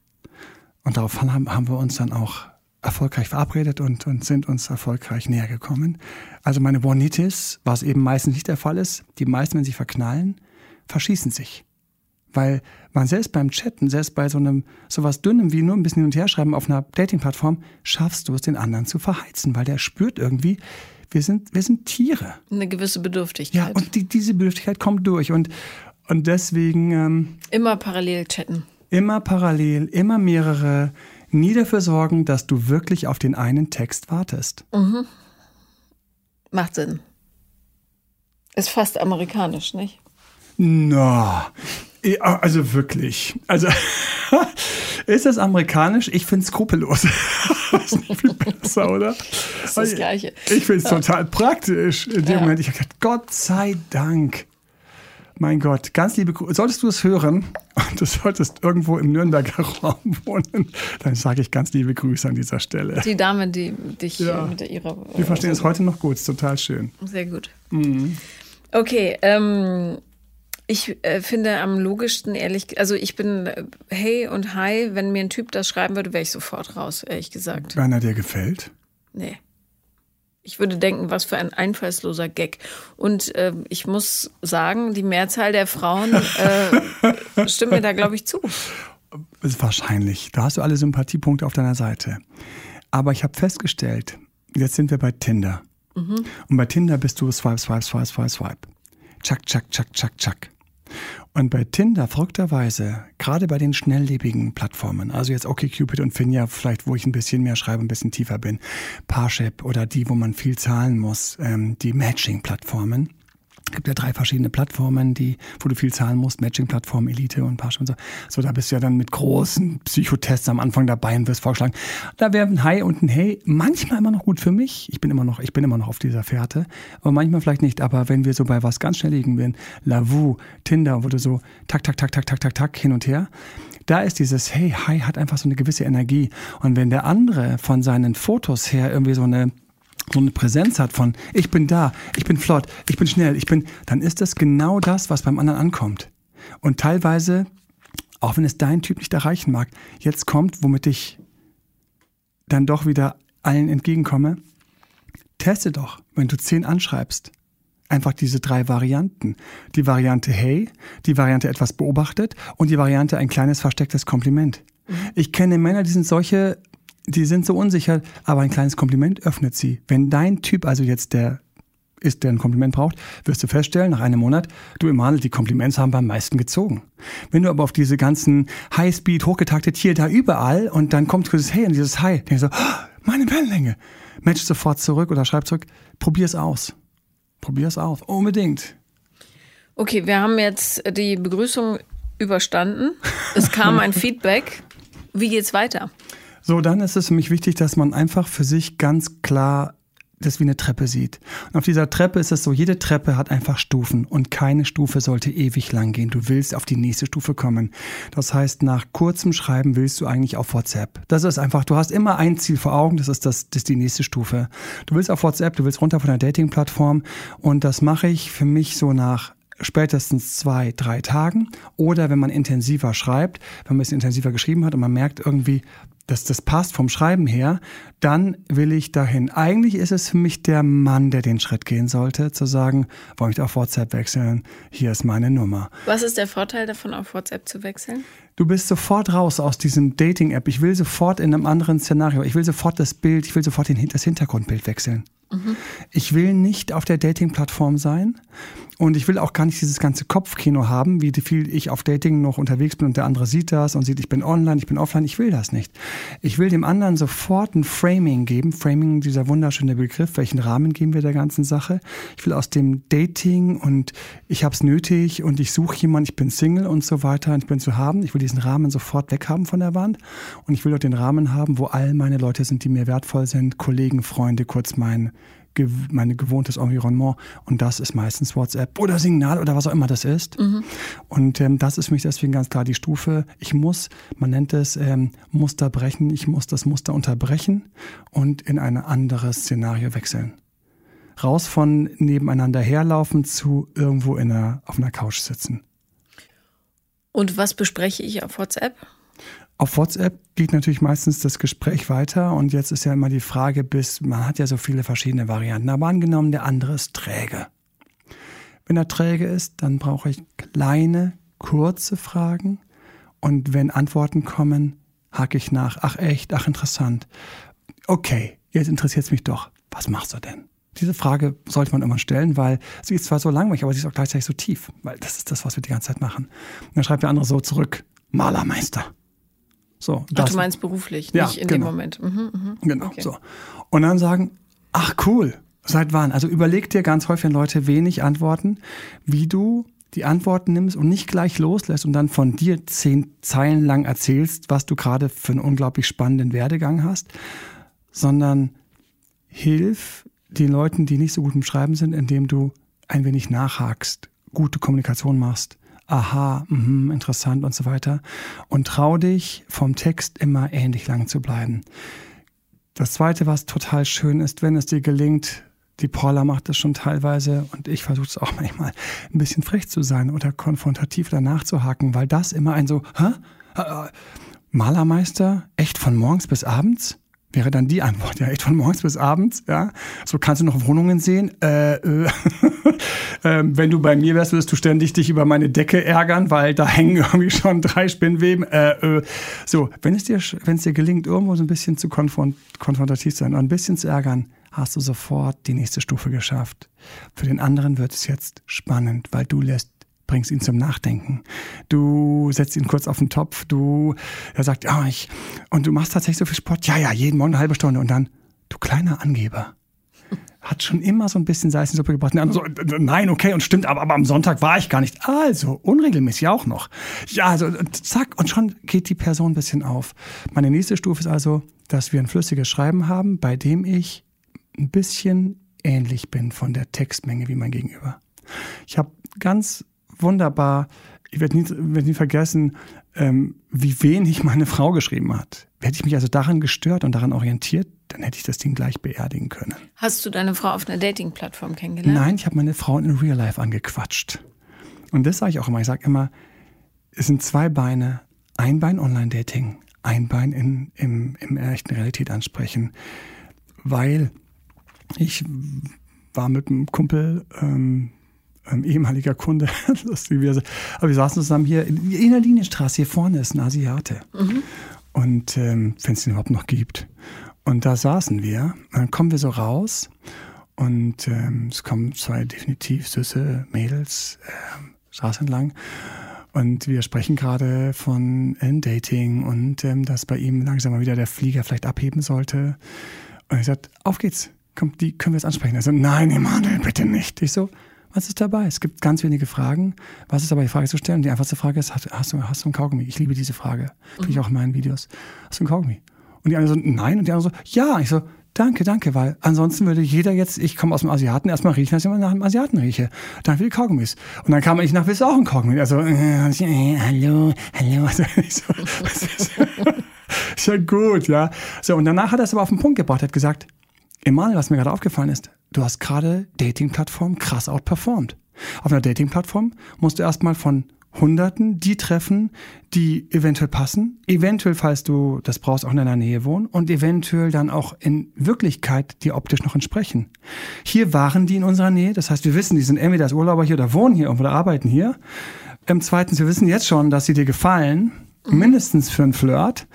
Und darauf haben, haben wir uns dann auch erfolgreich verabredet und, und sind uns erfolgreich näher gekommen. Also meine One-Nitis, was eben meistens nicht der Fall ist, die meisten, wenn sie verknallen, verschießen sich. Weil man selbst beim Chatten, selbst bei so einem sowas Dünnem wie nur ein bisschen hin und her schreiben auf einer Dating-Plattform, schaffst du es, den anderen zu verheizen, weil der spürt irgendwie, wir sind, wir sind Tiere. Eine gewisse Bedürftigkeit. Ja, und die, diese Bedürftigkeit kommt durch. Und, und deswegen. Ähm, Immer parallel chatten immer parallel, immer mehrere, nie dafür sorgen, dass du wirklich auf den einen Text wartest. Mhm. Macht Sinn. Ist fast amerikanisch, nicht? Na, no. also wirklich. Also ist das amerikanisch? Ich finde es skrupellos. ist nicht viel besser, oder? Das ist das Gleiche. Ich finde es ja. total praktisch. In dem ja. Moment, ich habe gedacht, Gott sei Dank. Mein Gott, ganz liebe Grüße. Solltest du es hören und du solltest irgendwo im Nürnberger Raum wohnen, dann sage ich ganz liebe Grüße an dieser Stelle. Die Dame, die dich ja. mit ihrer. Wir verstehen es heute noch gut, ist total schön. Sehr gut. Mhm. Okay, ähm, ich äh, finde am logischsten, ehrlich, also ich bin äh, hey und hi, wenn mir ein Typ das schreiben würde, wäre ich sofort raus, ehrlich gesagt. Wenn er dir gefällt? Nee. Ich würde denken, was für ein einfallsloser Gag. Und äh, ich muss sagen, die Mehrzahl der Frauen äh, stimmt mir da, glaube ich, zu. Wahrscheinlich. Da hast du alle Sympathiepunkte auf deiner Seite. Aber ich habe festgestellt, jetzt sind wir bei Tinder. Mhm. Und bei Tinder bist du swipe, swipe, swipe, swipe, swipe. Chuck, chuck, chuck, chuck, chuck. Und bei Tinder, verrückterweise, gerade bei den schnelllebigen Plattformen, also jetzt OkCupid und Finja, vielleicht wo ich ein bisschen mehr schreibe, ein bisschen tiefer bin, Parship oder die, wo man viel zahlen muss, ähm, die Matching-Plattformen, es gibt ja drei verschiedene Plattformen, die, wo du viel zahlen musst, Matching-Plattform, Elite und Parship und so. So, da bist du ja dann mit großen Psychotests am Anfang dabei und wirst vorgeschlagen. Da wäre ein Hi und ein Hey manchmal immer noch gut für mich. Ich bin immer noch, ich bin immer noch auf dieser Fährte. Aber manchmal vielleicht nicht. Aber wenn wir so bei was ganz schnell liegen bin, Lavu, Tinder, wo du so tak, tak, tak, tak, tak, tak, tak, hin und her. Da ist dieses Hey, Hi hat einfach so eine gewisse Energie. Und wenn der andere von seinen Fotos her irgendwie so eine so eine Präsenz hat von ich bin da, ich bin flott, ich bin schnell, ich bin, dann ist das genau das, was beim anderen ankommt. Und teilweise, auch wenn es dein Typ nicht erreichen mag, jetzt kommt, womit ich dann doch wieder allen entgegenkomme, teste doch, wenn du zehn anschreibst, einfach diese drei Varianten. Die Variante Hey, die Variante etwas beobachtet und die Variante ein kleines verstecktes Kompliment. Mhm. Ich kenne Männer, die sind solche die sind so unsicher, aber ein kleines Kompliment öffnet sie. Wenn dein Typ also jetzt der ist, der ein Kompliment braucht, wirst du feststellen, nach einem Monat, du Emanuel, die Kompliments haben beim meisten gezogen. Wenn du aber auf diese ganzen Highspeed, hochgetaktet hier, da, überall und dann kommt dieses Hey und dieses Hi, denkst du, oh, meine Wellenlänge. Match sofort zurück oder schreib zurück, probier's aus. Probier's aus. Unbedingt. Okay, wir haben jetzt die Begrüßung überstanden. Es kam ein Feedback. Wie geht's weiter? So, dann ist es für mich wichtig, dass man einfach für sich ganz klar das wie eine Treppe sieht. Und auf dieser Treppe ist es so, jede Treppe hat einfach Stufen und keine Stufe sollte ewig lang gehen. Du willst auf die nächste Stufe kommen. Das heißt, nach kurzem Schreiben willst du eigentlich auf WhatsApp. Das ist einfach, du hast immer ein Ziel vor Augen, das ist das, das ist die nächste Stufe. Du willst auf WhatsApp, du willst runter von der Dating-Plattform und das mache ich für mich so nach spätestens zwei, drei Tagen oder wenn man intensiver schreibt, wenn man es intensiver geschrieben hat und man merkt irgendwie, dass das passt vom Schreiben her, dann will ich dahin. Eigentlich ist es für mich der Mann, der den Schritt gehen sollte, zu sagen, wollte ich auf WhatsApp wechseln, hier ist meine Nummer. Was ist der Vorteil davon, auf WhatsApp zu wechseln? Du bist sofort raus aus diesem Dating-App. Ich will sofort in einem anderen Szenario. Ich will sofort das Bild, ich will sofort das Hintergrundbild wechseln. Mhm. Ich will nicht auf der Dating-Plattform sein und ich will auch gar nicht dieses ganze Kopfkino haben, wie viel ich auf Dating noch unterwegs bin und der andere sieht das und sieht, ich bin online, ich bin offline. Ich will das nicht. Ich will dem anderen sofort ein Framing geben. Framing, dieser wunderschöne Begriff. Welchen Rahmen geben wir der ganzen Sache? Ich will aus dem Dating und ich habe es nötig und ich suche jemanden, ich bin Single und so weiter und ich bin zu haben. Ich will diesen Rahmen sofort weghaben von der Wand und ich will auch den Rahmen haben, wo all meine Leute sind, die mir wertvoll sind, Kollegen, Freunde, kurz mein mein gewohntes Environnement und das ist meistens WhatsApp oder Signal oder was auch immer das ist. Mhm. Und ähm, das ist für mich deswegen ganz klar die Stufe. Ich muss, man nennt es ähm, Muster brechen, ich muss das Muster unterbrechen und in ein anderes Szenario wechseln. Raus von nebeneinander herlaufen zu irgendwo in einer, auf einer Couch sitzen. Und was bespreche ich auf WhatsApp? Auf WhatsApp geht natürlich meistens das Gespräch weiter und jetzt ist ja immer die Frage, bis man hat ja so viele verschiedene Varianten. Aber angenommen, der andere ist träge. Wenn er träge ist, dann brauche ich kleine, kurze Fragen und wenn Antworten kommen, hake ich nach. Ach echt, ach interessant. Okay, jetzt interessiert es mich doch. Was machst du denn? Diese Frage sollte man immer stellen, weil sie ist zwar so langweilig, aber sie ist auch gleichzeitig so tief, weil das ist das, was wir die ganze Zeit machen. Und dann schreibt der andere so zurück, Malermeister. So, ach, du meinst beruflich, ja, nicht in genau. dem Moment. Mhm, mh. Genau, okay. so. Und dann sagen, ach cool, seit wann? Also überleg dir ganz häufig, wenn Leute wenig antworten, wie du die Antworten nimmst und nicht gleich loslässt und dann von dir zehn Zeilen lang erzählst, was du gerade für einen unglaublich spannenden Werdegang hast, sondern hilf den Leuten, die nicht so gut im Schreiben sind, indem du ein wenig nachhakst, gute Kommunikation machst. Aha, mh, interessant und so weiter. Und trau dich, vom Text immer ähnlich lang zu bleiben. Das zweite, was total schön ist, wenn es dir gelingt, die Paula macht das schon teilweise und ich versuche es auch manchmal, ein bisschen frech zu sein oder konfrontativ danach zu haken, weil das immer ein so, hä? Äh, Malermeister, echt von morgens bis abends? Wäre dann die Antwort, ja, echt von morgens bis abends, ja. So kannst du noch Wohnungen sehen. Äh, äh, äh, wenn du bei mir wärst, würdest du ständig dich über meine Decke ärgern, weil da hängen irgendwie schon drei Spinnweben. Äh, äh. So, wenn es dir, wenn es dir gelingt, irgendwo so ein bisschen zu konfront konfrontativ sein und ein bisschen zu ärgern, hast du sofort die nächste Stufe geschafft. Für den anderen wird es jetzt spannend, weil du lässt bringst ihn zum Nachdenken. Du setzt ihn kurz auf den Topf, du, er sagt, ja, ich, und du machst tatsächlich so viel Sport, ja, ja, jeden Morgen eine halbe Stunde und dann, du kleiner Angeber. Hat schon immer so ein bisschen Salz in die Suppe gebracht. Und so, nein, okay, und stimmt, aber, aber am Sonntag war ich gar nicht. Also, unregelmäßig auch noch. Ja, also, zack, und schon geht die Person ein bisschen auf. Meine nächste Stufe ist also, dass wir ein flüssiges Schreiben haben, bei dem ich ein bisschen ähnlich bin von der Textmenge wie mein Gegenüber. Ich habe ganz wunderbar. Ich werde nie, werd nie vergessen, ähm, wie wenig meine Frau geschrieben hat. Hätte ich mich also daran gestört und daran orientiert, dann hätte ich das Ding gleich beerdigen können. Hast du deine Frau auf einer Dating-Plattform kennengelernt? Nein, ich habe meine Frau in Real Life angequatscht. Und das sage ich auch immer. Ich sage immer, es sind zwei Beine. Ein Bein Online-Dating, ein Bein in, im, im echten Realität ansprechen. Weil ich war mit einem Kumpel ähm, ähm, ehemaliger Kunde, lustigerweise. Aber wir saßen zusammen hier in, der Linienstraße, hier vorne ist ein Asiate. Mhm. Und ähm, wenn es den überhaupt noch gibt. Und da saßen wir, dann kommen wir so raus und ähm, es kommen zwei definitiv süße Mädels äh, Straße entlang. Und wir sprechen gerade von äh, Dating und ähm, dass bei ihm langsam mal wieder der Flieger vielleicht abheben sollte. Und ich sagte, auf geht's, komm, die können wir jetzt ansprechen. Er so, nein, Emanuel, bitte nicht. Ich so, was ist dabei? Es gibt ganz wenige Fragen. Was ist dabei, die Frage zu stellen? Die einfachste Frage ist, hast, hast, du, hast du ein Kaugummi? Ich liebe diese Frage. Kriege ich mhm. auch in meinen Videos. Hast du ein Kaugummi? Und die andere so, nein. Und die andere so, ja. Ich so, danke, danke, weil ansonsten würde jeder jetzt, ich komme aus dem Asiaten, erstmal riechen, dass ich immer nach dem Asiaten rieche. Dann will ich Kaugummis. Und dann kam ich nach, willst du auch ein Kaugummi? Also, äh, äh, hallo, hallo. Also, ich so, ist, ist ja gut, ja. So, und danach hat er es aber auf den Punkt gebracht, hat gesagt, Emanuel, was mir gerade aufgefallen ist, du hast gerade Dating-Plattformen krass outperformed. Auf einer Dating-Plattform musst du erstmal von Hunderten die treffen, die eventuell passen, eventuell, falls du das brauchst, auch in deiner Nähe wohnen und eventuell dann auch in Wirklichkeit die optisch noch entsprechen. Hier waren die in unserer Nähe, das heißt, wir wissen, die sind entweder als Urlauber hier oder wohnen hier irgendwo oder arbeiten hier. Ähm, zweitens, wir wissen jetzt schon, dass sie dir gefallen, mindestens für einen Flirt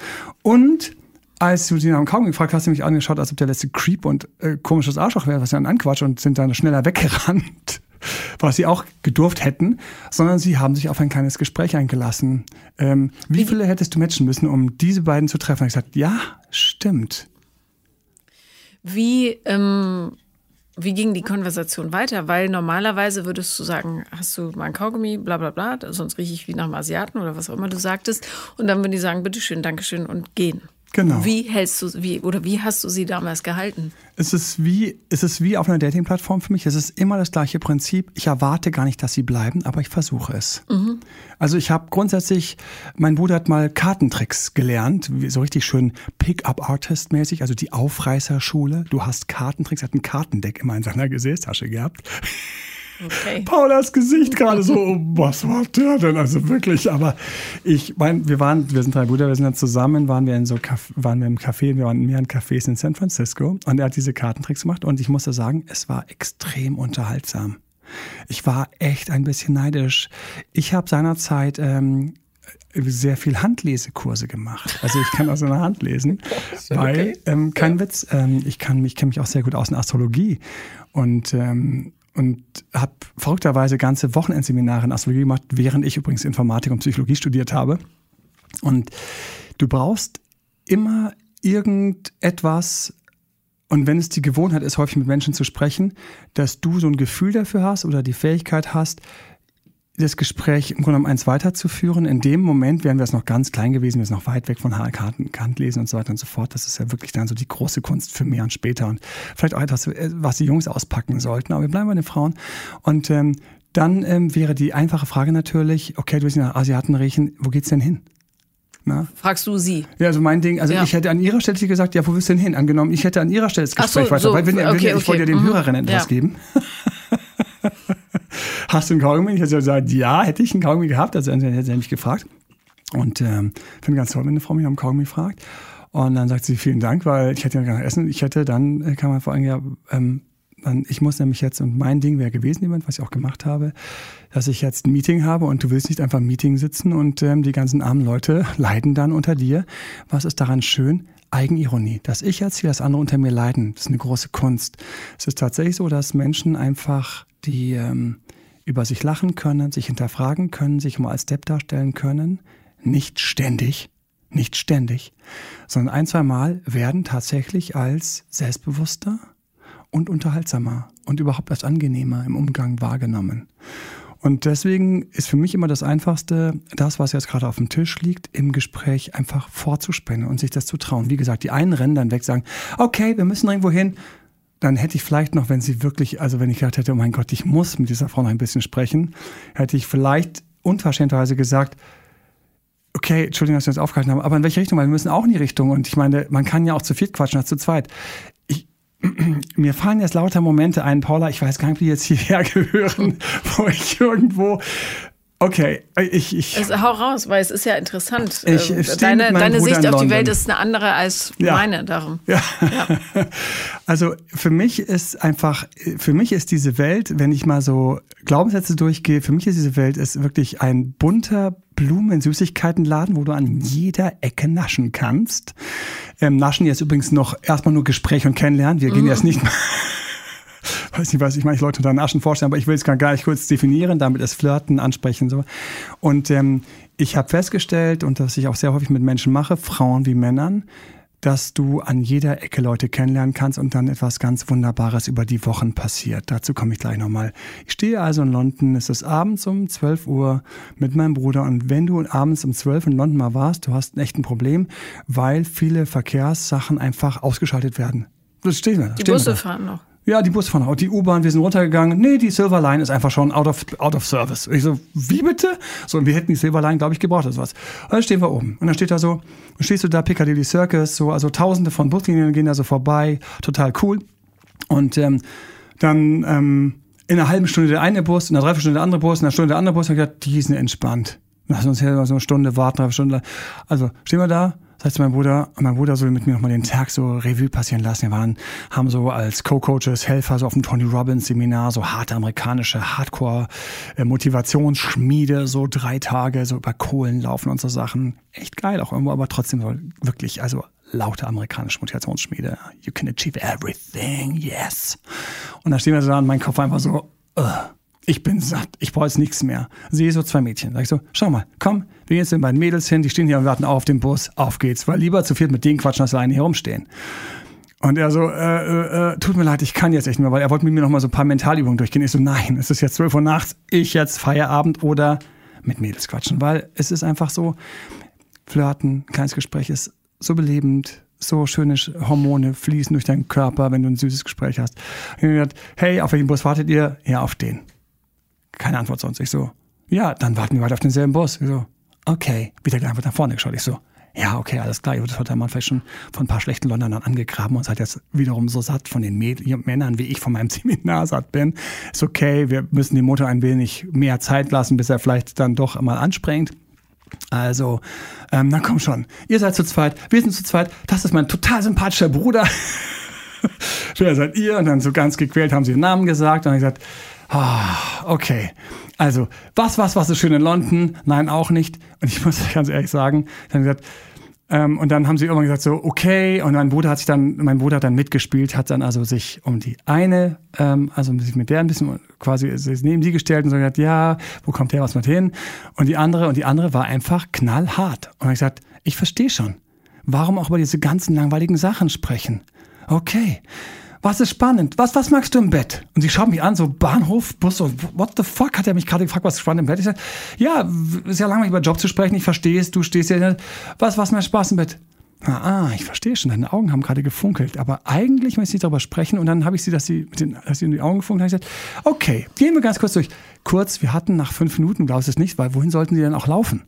und als du sie nach dem Kaugummi gefragt hast, hast du mich angeschaut, als ob der letzte Creep und äh, komisches Arschloch wäre, was sie dann anquatscht und sind dann schneller weggerannt, was sie auch gedurft hätten, sondern sie haben sich auf ein kleines Gespräch eingelassen. Ähm, wie viele hättest du matchen müssen, um diese beiden zu treffen? Und ich gesagt, ja, stimmt. Wie, ähm, wie ging die Konversation weiter? Weil normalerweise würdest du sagen, hast du mal ein Kaugummi, bla bla bla, sonst rieche ich wie nach einem Asiaten oder was auch immer du sagtest. Und dann würden die sagen, bitteschön, Dankeschön und gehen. Genau. Wie hältst du wie oder wie hast du sie damals gehalten? Es ist wie es ist wie auf einer Dating-Plattform für mich. Es ist immer das gleiche Prinzip. Ich erwarte gar nicht, dass sie bleiben, aber ich versuche es. Mhm. Also ich habe grundsätzlich, mein Bruder hat mal Kartentricks gelernt, so richtig schön Pick-up-Artist-mäßig, also die Aufreißerschule. Du hast Kartentricks, hat ein Kartendeck immer in seiner Gesäßtasche gehabt. Okay. Paulas Gesicht gerade so, oh, was war der denn? Also wirklich, aber ich meine, wir waren, wir sind drei Brüder, wir sind dann zusammen, waren wir in so, waren wir im Café, wir waren in mehreren Cafés in San Francisco und er hat diese Kartentricks gemacht und ich musste sagen, es war extrem unterhaltsam. Ich war echt ein bisschen neidisch. Ich habe seinerzeit ähm, sehr viel Handlesekurse gemacht. Also ich kann aus einer Hand lesen, okay. weil ähm, kein ja. Witz, ähm, ich kann mich kenne mich auch sehr gut aus in Astrologie und ähm, und habe verrückterweise ganze Wochenendseminare in Astrologie gemacht, während ich übrigens Informatik und Psychologie studiert habe. Und du brauchst immer irgendetwas, und wenn es die Gewohnheit ist, häufig mit Menschen zu sprechen, dass du so ein Gefühl dafür hast oder die Fähigkeit hast, das Gespräch im Grunde genommen eins weiterzuführen. In dem Moment wären wir es noch ganz klein gewesen, wir sind noch weit weg von Karten, Kartenlesen und so weiter und so fort. Das ist ja wirklich dann so die große Kunst für mehr und später und vielleicht auch etwas, was die Jungs auspacken sollten. Aber wir bleiben bei den Frauen. Und ähm, dann ähm, wäre die einfache Frage natürlich, okay, du willst nach Asiaten riechen, wo geht's denn hin? Na? Fragst du sie? Ja, also mein Ding, also ja. ich hätte an ihrer Stelle gesagt, ja, wo willst du denn hin? Angenommen, ich hätte an ihrer Stelle das Gespräch so, weiter. So, weil wenn, okay, wenn, ich wollte ja den mhm. Hörerinnen etwas ja. geben. Hast du einen Kaugummi? Ich hätte gesagt, ja, hätte ich einen Kaugummi gehabt. Also hätte sie mich gefragt. Und ähm, finde ganz toll, wenn eine Frau mich nach einem Kaugummi fragt. Und dann sagt sie, vielen Dank, weil ich hätte ja gar nicht essen. Ich hätte dann, äh, kann man vor allem ja, ähm, dann, ich muss nämlich jetzt, und mein Ding wäre gewesen, jemand, was ich auch gemacht habe, dass ich jetzt ein Meeting habe und du willst nicht einfach im Meeting sitzen und ähm, die ganzen armen Leute leiden dann unter dir. Was ist daran schön? Eigenironie. Dass ich erzähle, dass andere unter mir leiden, das ist eine große Kunst. Es ist tatsächlich so, dass Menschen einfach, die ähm, über sich lachen können, sich hinterfragen können, sich mal als Step darstellen können, nicht ständig, nicht ständig, sondern ein, zwei Mal werden tatsächlich als selbstbewusster und unterhaltsamer und überhaupt als angenehmer im Umgang wahrgenommen. Und deswegen ist für mich immer das Einfachste, das, was jetzt gerade auf dem Tisch liegt, im Gespräch einfach vorzuspinnen und sich das zu trauen. Wie gesagt, die einen rennen dann weg, sagen, okay, wir müssen irgendwo hin. Dann hätte ich vielleicht noch, wenn sie wirklich, also wenn ich gedacht hätte, oh mein Gott, ich muss mit dieser Frau noch ein bisschen sprechen, hätte ich vielleicht unverschämterweise gesagt, okay, Entschuldigung, dass wir uns aufgehalten haben, aber in welche Richtung? Weil wir müssen auch in die Richtung. Und ich meine, man kann ja auch zu viert quatschen als zu zweit. Ich, mir fallen jetzt lauter Momente ein, Paula, ich weiß gar nicht, wie die jetzt hierher gehören, wo ich irgendwo Okay, ich, ich es, hau raus, weil es ist ja interessant. Ich, ich ähm, deine deine Sicht auf die Welt ist eine andere als ja. meine, darum. Ja. ja. Also für mich ist einfach, für mich ist diese Welt, wenn ich mal so Glaubenssätze durchgehe, für mich ist diese Welt ist wirklich ein bunter Blumen-Süßigkeitenladen, wo du an jeder Ecke naschen kannst. Ähm, naschen jetzt übrigens noch erstmal nur Gespräch und Kennenlernen. Wir gehen mhm. jetzt nicht mal weiß nicht, was ich meine, ich Leute unter Naschen vorstellen, aber ich will es gar nicht kurz definieren, damit ist Flirten, Ansprechen so. Und ähm, ich habe festgestellt, und das ich auch sehr häufig mit Menschen mache, Frauen wie Männern, dass du an jeder Ecke Leute kennenlernen kannst und dann etwas ganz Wunderbares über die Wochen passiert. Dazu komme ich gleich nochmal. Ich stehe also in London, es ist abends um 12 Uhr mit meinem Bruder und wenn du abends um 12 in London mal warst, du hast echt ein Problem, weil viele Verkehrssachen einfach ausgeschaltet werden. Das steht mir. Die Busse fahren noch. Ja, die Bus fahren auch. Die U-Bahn, wir sind runtergegangen. Nee, die Silver Line ist einfach schon out of, out of service. Ich so, wie bitte? So, und wir hätten die Silver Line, glaube ich, gebraucht oder sowas. Und dann stehen wir oben. Und dann steht da so, stehst du da, Piccadilly Circus, so, also tausende von Buslinien gehen da so vorbei. Total cool. Und ähm, dann ähm, in einer halben Stunde der eine Bus, in einer Dreiviertelstunde der andere Bus, in einer Stunde der andere Bus. Und ich gedacht, die sind entspannt. Lass uns hier so eine Stunde warten, drei Stunden. Also stehen wir da, das heißt, mein Bruder, mein Bruder soll mit mir nochmal den Tag so Revue passieren lassen. Wir waren, haben so als Co-Coaches, Helfer so auf dem Tony Robbins Seminar, so harte amerikanische Hardcore-Motivationsschmiede, so drei Tage, so über Kohlen laufen und so Sachen. Echt geil auch irgendwo, aber trotzdem so wirklich, also laute amerikanische Motivationsschmiede. You can achieve everything, yes. Und da stehen wir so da und mein Kopf einfach so, uh, ich bin satt, ich brauche jetzt nichts mehr. Sehe so zwei Mädchen. Sag ich so, schau mal, komm, wir gehen jetzt mit beiden Mädels hin, die stehen hier und warten auf den Bus, auf geht's. Weil lieber zu viert mit denen quatschen, als alleine herumstehen. Und er so, äh, äh, äh, tut mir leid, ich kann jetzt echt nicht mehr, weil er wollte mit mir noch mal so ein paar Mentalübungen durchgehen. Ich so, nein, es ist jetzt 12 Uhr nachts, ich jetzt Feierabend oder mit Mädels quatschen, weil es ist einfach so, flirten, kleines Gespräch ist so belebend, so schöne Hormone fließen durch deinen Körper, wenn du ein süßes Gespräch hast. Hey, auf welchen Bus wartet ihr? Ja, auf den. Keine Antwort sonst. Ich so, ja, dann warten wir weiter auf denselben Bus. Ich so, okay. Wieder einfach nach vorne geschaut. Ich so, ja, okay, alles klar. Das hat der Mann vielleicht schon von ein paar schlechten Londonern angegraben und seid jetzt wiederum so satt von den Männern, wie ich von meinem Seminar satt bin. Ist okay, wir müssen dem Motor ein wenig mehr Zeit lassen, bis er vielleicht dann doch mal anspringt. Also, ähm, na komm schon. Ihr seid zu zweit, wir sind zu zweit. Das ist mein total sympathischer Bruder. Wer seid ihr? Und dann so ganz gequält haben sie den Namen gesagt und dann gesagt, Ah, okay. Also, was, was, was ist schön in London? Nein, auch nicht. Und ich muss ganz ehrlich sagen, dann gesagt, ähm, und dann haben sie irgendwann gesagt so, okay. Und mein Bruder hat sich dann, mein Bruder hat dann mitgespielt, hat dann also sich um die eine, ähm, also sich mit der ein bisschen quasi neben sie gestellt und so gesagt, ja, wo kommt der was mit hin? Und die andere, und die andere war einfach knallhart. Und ich gesagt, ich verstehe schon. Warum auch über diese ganzen langweiligen Sachen sprechen? Okay was ist spannend? Was, was magst du im Bett? Und sie schaut mich an, so Bahnhof, Bus, so, what the fuck? Hat er mich gerade gefragt, was ist spannend im Bett? Ich sage, ja, ist ja langweilig über Job zu sprechen, ich verstehe es, du stehst ja, was, was macht Spaß im Bett? Ah, ich verstehe schon, deine Augen haben gerade gefunkelt. Aber eigentlich möchte ich darüber sprechen. Und dann habe ich sie, dass sie, mit den, dass sie in die Augen gefunkelt haben, gesagt, okay, gehen wir ganz kurz durch. Kurz, wir hatten nach fünf Minuten, glaubst du es nicht, weil wohin sollten sie denn auch laufen?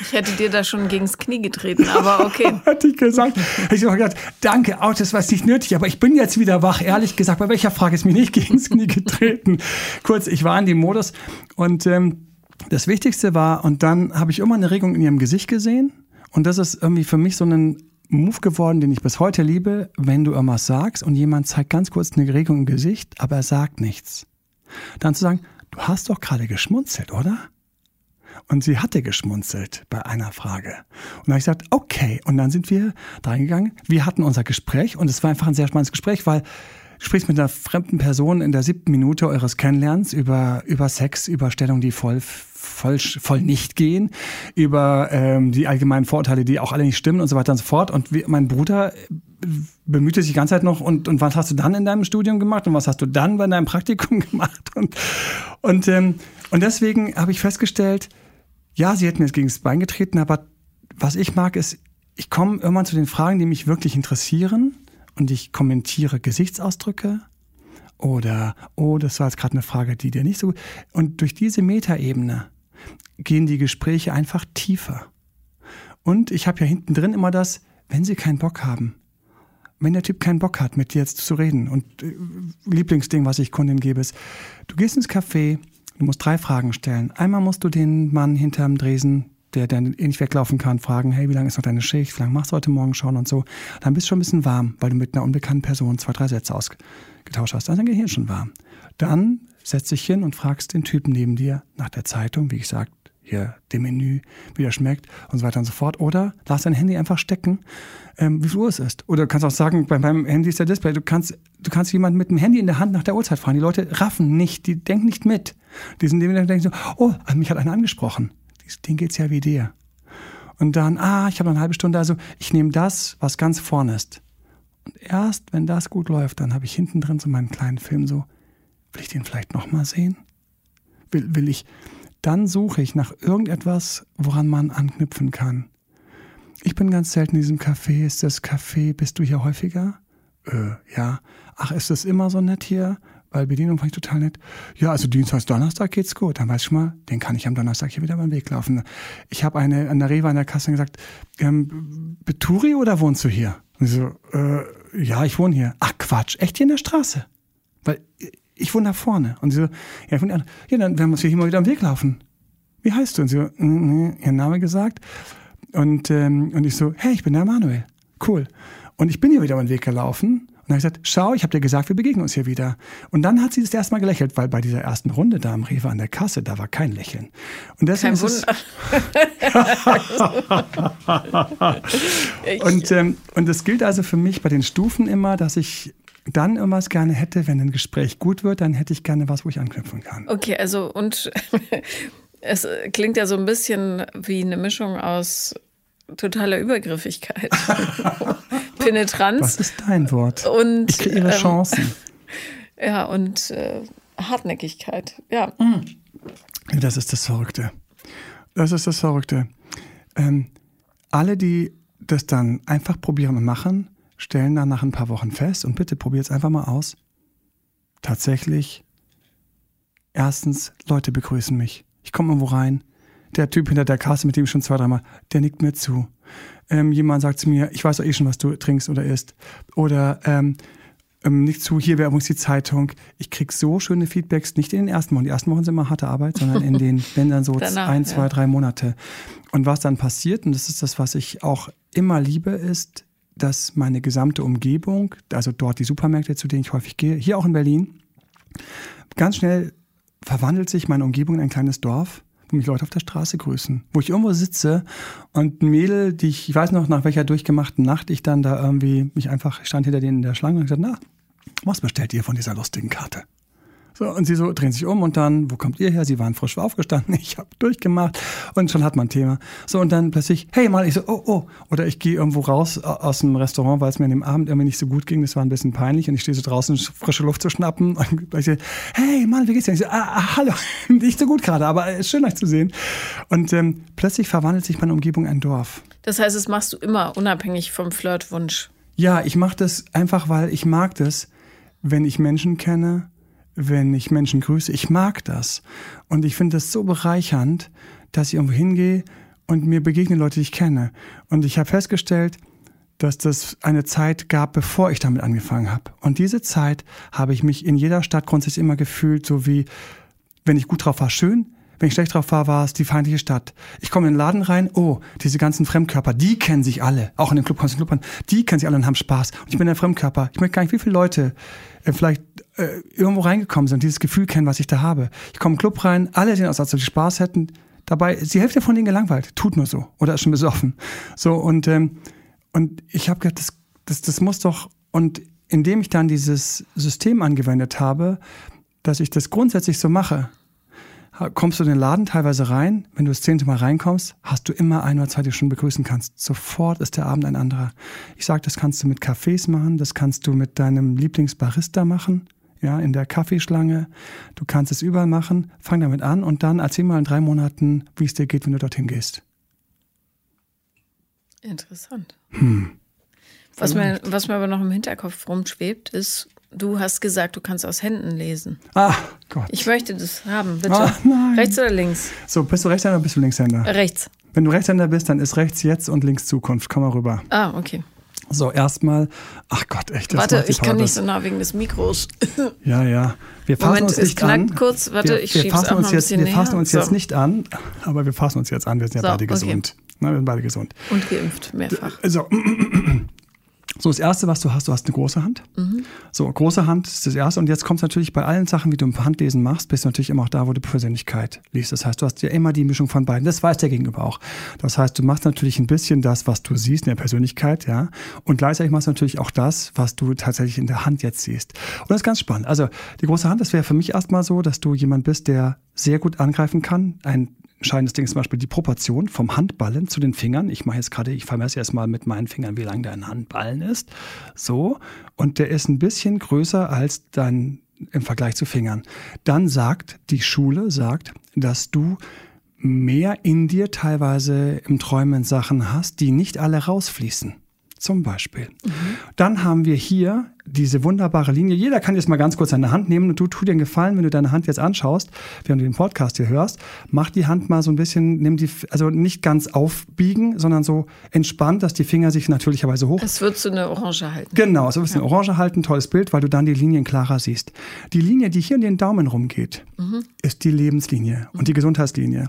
Ich hätte dir da schon gegens Knie getreten, aber okay. Hatte ich gesagt. Ich habe gesagt, danke, auch das war nicht nötig, aber ich bin jetzt wieder wach. Ehrlich gesagt, bei welcher Frage ist mir nicht gegens Knie getreten? Kurz, ich war in dem Modus und ähm, das Wichtigste war, und dann habe ich immer eine Regung in ihrem Gesicht gesehen und das ist irgendwie für mich so ein Move geworden, den ich bis heute liebe, wenn du irgendwas sagst und jemand zeigt ganz kurz eine Regung im Gesicht, aber er sagt nichts. Dann zu sagen, du hast doch gerade geschmunzelt, oder? Und sie hatte geschmunzelt bei einer Frage. Und dann habe ich gesagt, okay. Und dann sind wir da reingegangen. Wir hatten unser Gespräch und es war einfach ein sehr spannendes Gespräch, weil du sprichst mit einer fremden Person in der siebten Minute eures Kennenlernens über, über Sex, über Stellungen, die voll, voll, voll nicht gehen, über ähm, die allgemeinen Vorurteile, die auch alle nicht stimmen und so weiter und so fort. Und wie, mein Bruder bemühte sich die ganze Zeit noch, und, und was hast du dann in deinem Studium gemacht und was hast du dann bei deinem Praktikum gemacht? Und, und, ähm, und deswegen habe ich festgestellt, ja, sie hätten jetzt gegen das Bein getreten, aber was ich mag, ist, ich komme irgendwann zu den Fragen, die mich wirklich interessieren und ich kommentiere Gesichtsausdrücke oder, oh, das war jetzt gerade eine Frage, die dir nicht so gut. Und durch diese Metaebene gehen die Gespräche einfach tiefer. Und ich habe ja hinten drin immer das, wenn sie keinen Bock haben, wenn der Typ keinen Bock hat, mit dir jetzt zu reden und äh, Lieblingsding, was ich Kunden gebe, ist, du gehst ins Café, Du musst drei Fragen stellen. Einmal musst du den Mann hinterm Dresen, der dann eh nicht weglaufen kann, fragen, hey, wie lange ist noch deine Schicht? Wie lange machst du heute Morgen schon und so. Dann bist du schon ein bisschen warm, weil du mit einer unbekannten Person zwei, drei Sätze ausgetauscht hast. Dann geht hier schon warm. Dann setz dich hin und fragst den Typen neben dir nach der Zeitung, wie gesagt, hier dem Menü, wie der schmeckt und so weiter und so fort. Oder lass dein Handy einfach stecken, ähm, wie viel Uhr es ist. Oder du kannst auch sagen, bei meinem Handy ist der Display. Du kannst, du kannst jemanden mit dem Handy in der Hand nach der Uhrzeit fragen. Die Leute raffen nicht, die denken nicht mit. Die sind dem denken so, oh, mich hat einer angesprochen. Den geht's ja wie dir. Und dann, ah, ich habe eine halbe Stunde, also ich nehme das, was ganz vorne ist. Und erst, wenn das gut läuft, dann habe ich hinten drin so meinen kleinen Film so, will ich den vielleicht nochmal sehen? Will, will ich, dann suche ich nach irgendetwas, woran man anknüpfen kann. Ich bin ganz selten in diesem Café. Ist das Café, bist du hier häufiger? Äh, ja. Ach, ist das immer so nett hier? Weil Bedienung fand ich total nett. Ja, also Dienstag, Donnerstag geht's gut. Dann weiß ich mal, den kann ich am Donnerstag hier wieder beim Weg laufen. Ich habe eine an der Rewe an der Kasse gesagt, ähm, Beturi oder wohnst du hier? Und so, äh, ja, ich wohne hier. Ach Quatsch, echt hier in der Straße? Weil ich wohne da vorne. Und sie so, ja, ich wohne, ja, dann werden wir uns hier mal wieder am Weg laufen. Wie heißt du? Und sie so, mm, ihren Namen gesagt. Und, ähm, und ich so, hey, ich bin der Manuel. Cool. Und ich bin hier wieder den Weg gelaufen und habe gesagt, schau, ich habe dir gesagt, wir begegnen uns hier wieder. Und dann hat sie das erste Mal gelächelt, weil bei dieser ersten Runde da am Rewe an der Kasse, da war kein Lächeln. Und deswegen kein ist es und, ähm, und es gilt also für mich bei den Stufen immer, dass ich dann irgendwas gerne hätte, wenn ein Gespräch gut wird, dann hätte ich gerne was, wo ich anknüpfen kann. Okay, also und es klingt ja so ein bisschen wie eine Mischung aus totaler Übergriffigkeit, Penetranz. Was ist dein Wort? Und, ich kreiere ähm, Chancen. Ja, und äh, Hartnäckigkeit, ja. Mm. Das ist das Verrückte. Das ist das Verrückte. Ähm, alle, die das dann einfach probieren und machen, stellen dann nach ein paar Wochen fest, und bitte probiert es einfach mal aus. Tatsächlich, erstens, Leute begrüßen mich. Ich komme irgendwo rein. Der Typ hinter der Kasse, mit dem ich schon zwei, dreimal, der nickt mir zu. Ähm, jemand sagt zu mir, ich weiß doch eh schon, was du trinkst oder isst. Oder ähm, ähm, nicht zu, hier wäre übrigens die Zeitung. Ich krieg so schöne Feedbacks, nicht in den ersten Wochen. Die ersten Wochen sind immer harte Arbeit, sondern in den, wenn dann so Danach, ein, zwei, ja. drei Monate. Und was dann passiert, und das ist das, was ich auch immer liebe, ist, dass meine gesamte Umgebung, also dort die Supermärkte, zu denen ich häufig gehe, hier auch in Berlin, ganz schnell verwandelt sich meine Umgebung in ein kleines Dorf, wo mich Leute auf der Straße grüßen, wo ich irgendwo sitze und ein Mädel, die ich, ich weiß noch, nach welcher durchgemachten Nacht ich dann da irgendwie mich einfach stand hinter denen in der Schlange und gesagt, na, was bestellt ihr von dieser lustigen Karte? So, und sie so drehen sich um und dann, wo kommt ihr her? Sie waren frisch aufgestanden, ich habe durchgemacht und schon hat man ein Thema. So, und dann plötzlich, hey mal, ich so, oh, oh. Oder ich gehe irgendwo raus aus dem Restaurant, weil es mir an dem Abend irgendwie nicht so gut ging. Das war ein bisschen peinlich und ich stehe so draußen, frische Luft zu schnappen. Und ich so, hey Mann, wie geht's dir? Ich so, ah, ah hallo, nicht so gut gerade, aber schön euch zu sehen. Und ähm, plötzlich verwandelt sich meine Umgebung in ein Dorf. Das heißt, das machst du immer unabhängig vom Flirtwunsch. Ja, ich mache das einfach, weil ich mag das, wenn ich Menschen kenne, wenn ich Menschen grüße. Ich mag das. Und ich finde das so bereichernd, dass ich irgendwo hingehe und mir begegnen Leute, die ich kenne. Und ich habe festgestellt, dass das eine Zeit gab, bevor ich damit angefangen habe. Und diese Zeit habe ich mich in jeder Stadt grundsätzlich immer gefühlt, so wie, wenn ich gut drauf war, schön, wenn ich schlecht drauf war, war es die feindliche Stadt. Ich komme in den Laden rein, oh, diese ganzen Fremdkörper, die kennen sich alle. Auch in den Club, Club die kennen sich alle und haben Spaß. Und ich bin ein Fremdkörper. Ich möchte gar nicht, wie viele Leute äh, vielleicht äh, irgendwo reingekommen sind dieses Gefühl kennen, was ich da habe. Ich komme den Club rein, alle sehen aus, als ob sie Spaß hätten. Dabei die Hälfte von denen gelangweilt. Tut nur so. Oder ist schon besoffen. So, und, ähm, und ich habe gedacht, das, das, das muss doch, und indem ich dann dieses System angewendet habe, dass ich das grundsätzlich so mache, kommst du in den Laden teilweise rein, wenn du das zehnte Mal reinkommst, hast du immer ein oder zwei, die du schon begrüßen kannst. Sofort ist der Abend ein anderer. Ich sage, das kannst du mit Cafés machen, das kannst du mit deinem Lieblingsbarista machen, ja, in der Kaffeeschlange. Du kannst es überall machen. Fang damit an und dann erzähl mal in drei Monaten, wie es dir geht, wenn du dorthin gehst. Interessant. Hm. Was mir, was mir aber noch im Hinterkopf rumschwebt, ist, Du hast gesagt, du kannst aus Händen lesen. Ah, Gott. Ich möchte das haben, bitte. Ah, nein. Rechts oder links? So, bist du Rechtshänder oder bist du Linkshänder? Rechts. Wenn du Rechtshänder bist, dann ist rechts jetzt und links Zukunft. Komm mal rüber. Ah, okay. So, erstmal. Ach Gott, echt. Warte, ich kann nicht so nah wegen des Mikros. Ja, ja. Wir fassen Moment, uns nicht es an. kurz. Warte, wir, ich wir fassen uns jetzt, Wir fassen uns so. jetzt nicht an, aber wir fassen uns jetzt an. Wir sind ja so, beide okay. gesund. Na, wir sind beide gesund. Und geimpft, mehrfach. So, So, das Erste, was du hast, du hast eine große Hand. Mhm. So, große Hand ist das Erste. Und jetzt kommt es natürlich bei allen Sachen, wie du im Handlesen machst, bist du natürlich immer auch da, wo du Persönlichkeit liest. Das heißt, du hast ja immer die Mischung von beiden. Das weiß der Gegenüber auch. Das heißt, du machst natürlich ein bisschen das, was du siehst in der Persönlichkeit, ja. Und gleichzeitig machst du natürlich auch das, was du tatsächlich in der Hand jetzt siehst. Und das ist ganz spannend. Also, die große Hand, das wäre für mich erstmal so, dass du jemand bist, der sehr gut angreifen kann, ein entscheidendes Ding ist zum Beispiel die Proportion vom Handballen zu den Fingern. Ich mache jetzt gerade, ich vermesse erstmal mit meinen Fingern, wie lang dein Handballen ist. So. Und der ist ein bisschen größer als dein im Vergleich zu Fingern. Dann sagt die Schule, sagt, dass du mehr in dir teilweise im Träumen Sachen hast, die nicht alle rausfließen zum Beispiel. Mhm. Dann haben wir hier diese wunderbare Linie. Jeder kann jetzt mal ganz kurz seine Hand nehmen und du tu dir einen Gefallen, wenn du deine Hand jetzt anschaust, während du den Podcast hier hörst, mach die Hand mal so ein bisschen, nimm die, also nicht ganz aufbiegen, sondern so entspannt, dass die Finger sich natürlicherweise hoch. Es wird so eine Orange halten. Genau, es wird so eine Orange halten, tolles Bild, weil du dann die Linien klarer siehst. Die Linie, die hier in den Daumen rumgeht, mhm. ist die Lebenslinie und die Gesundheitslinie.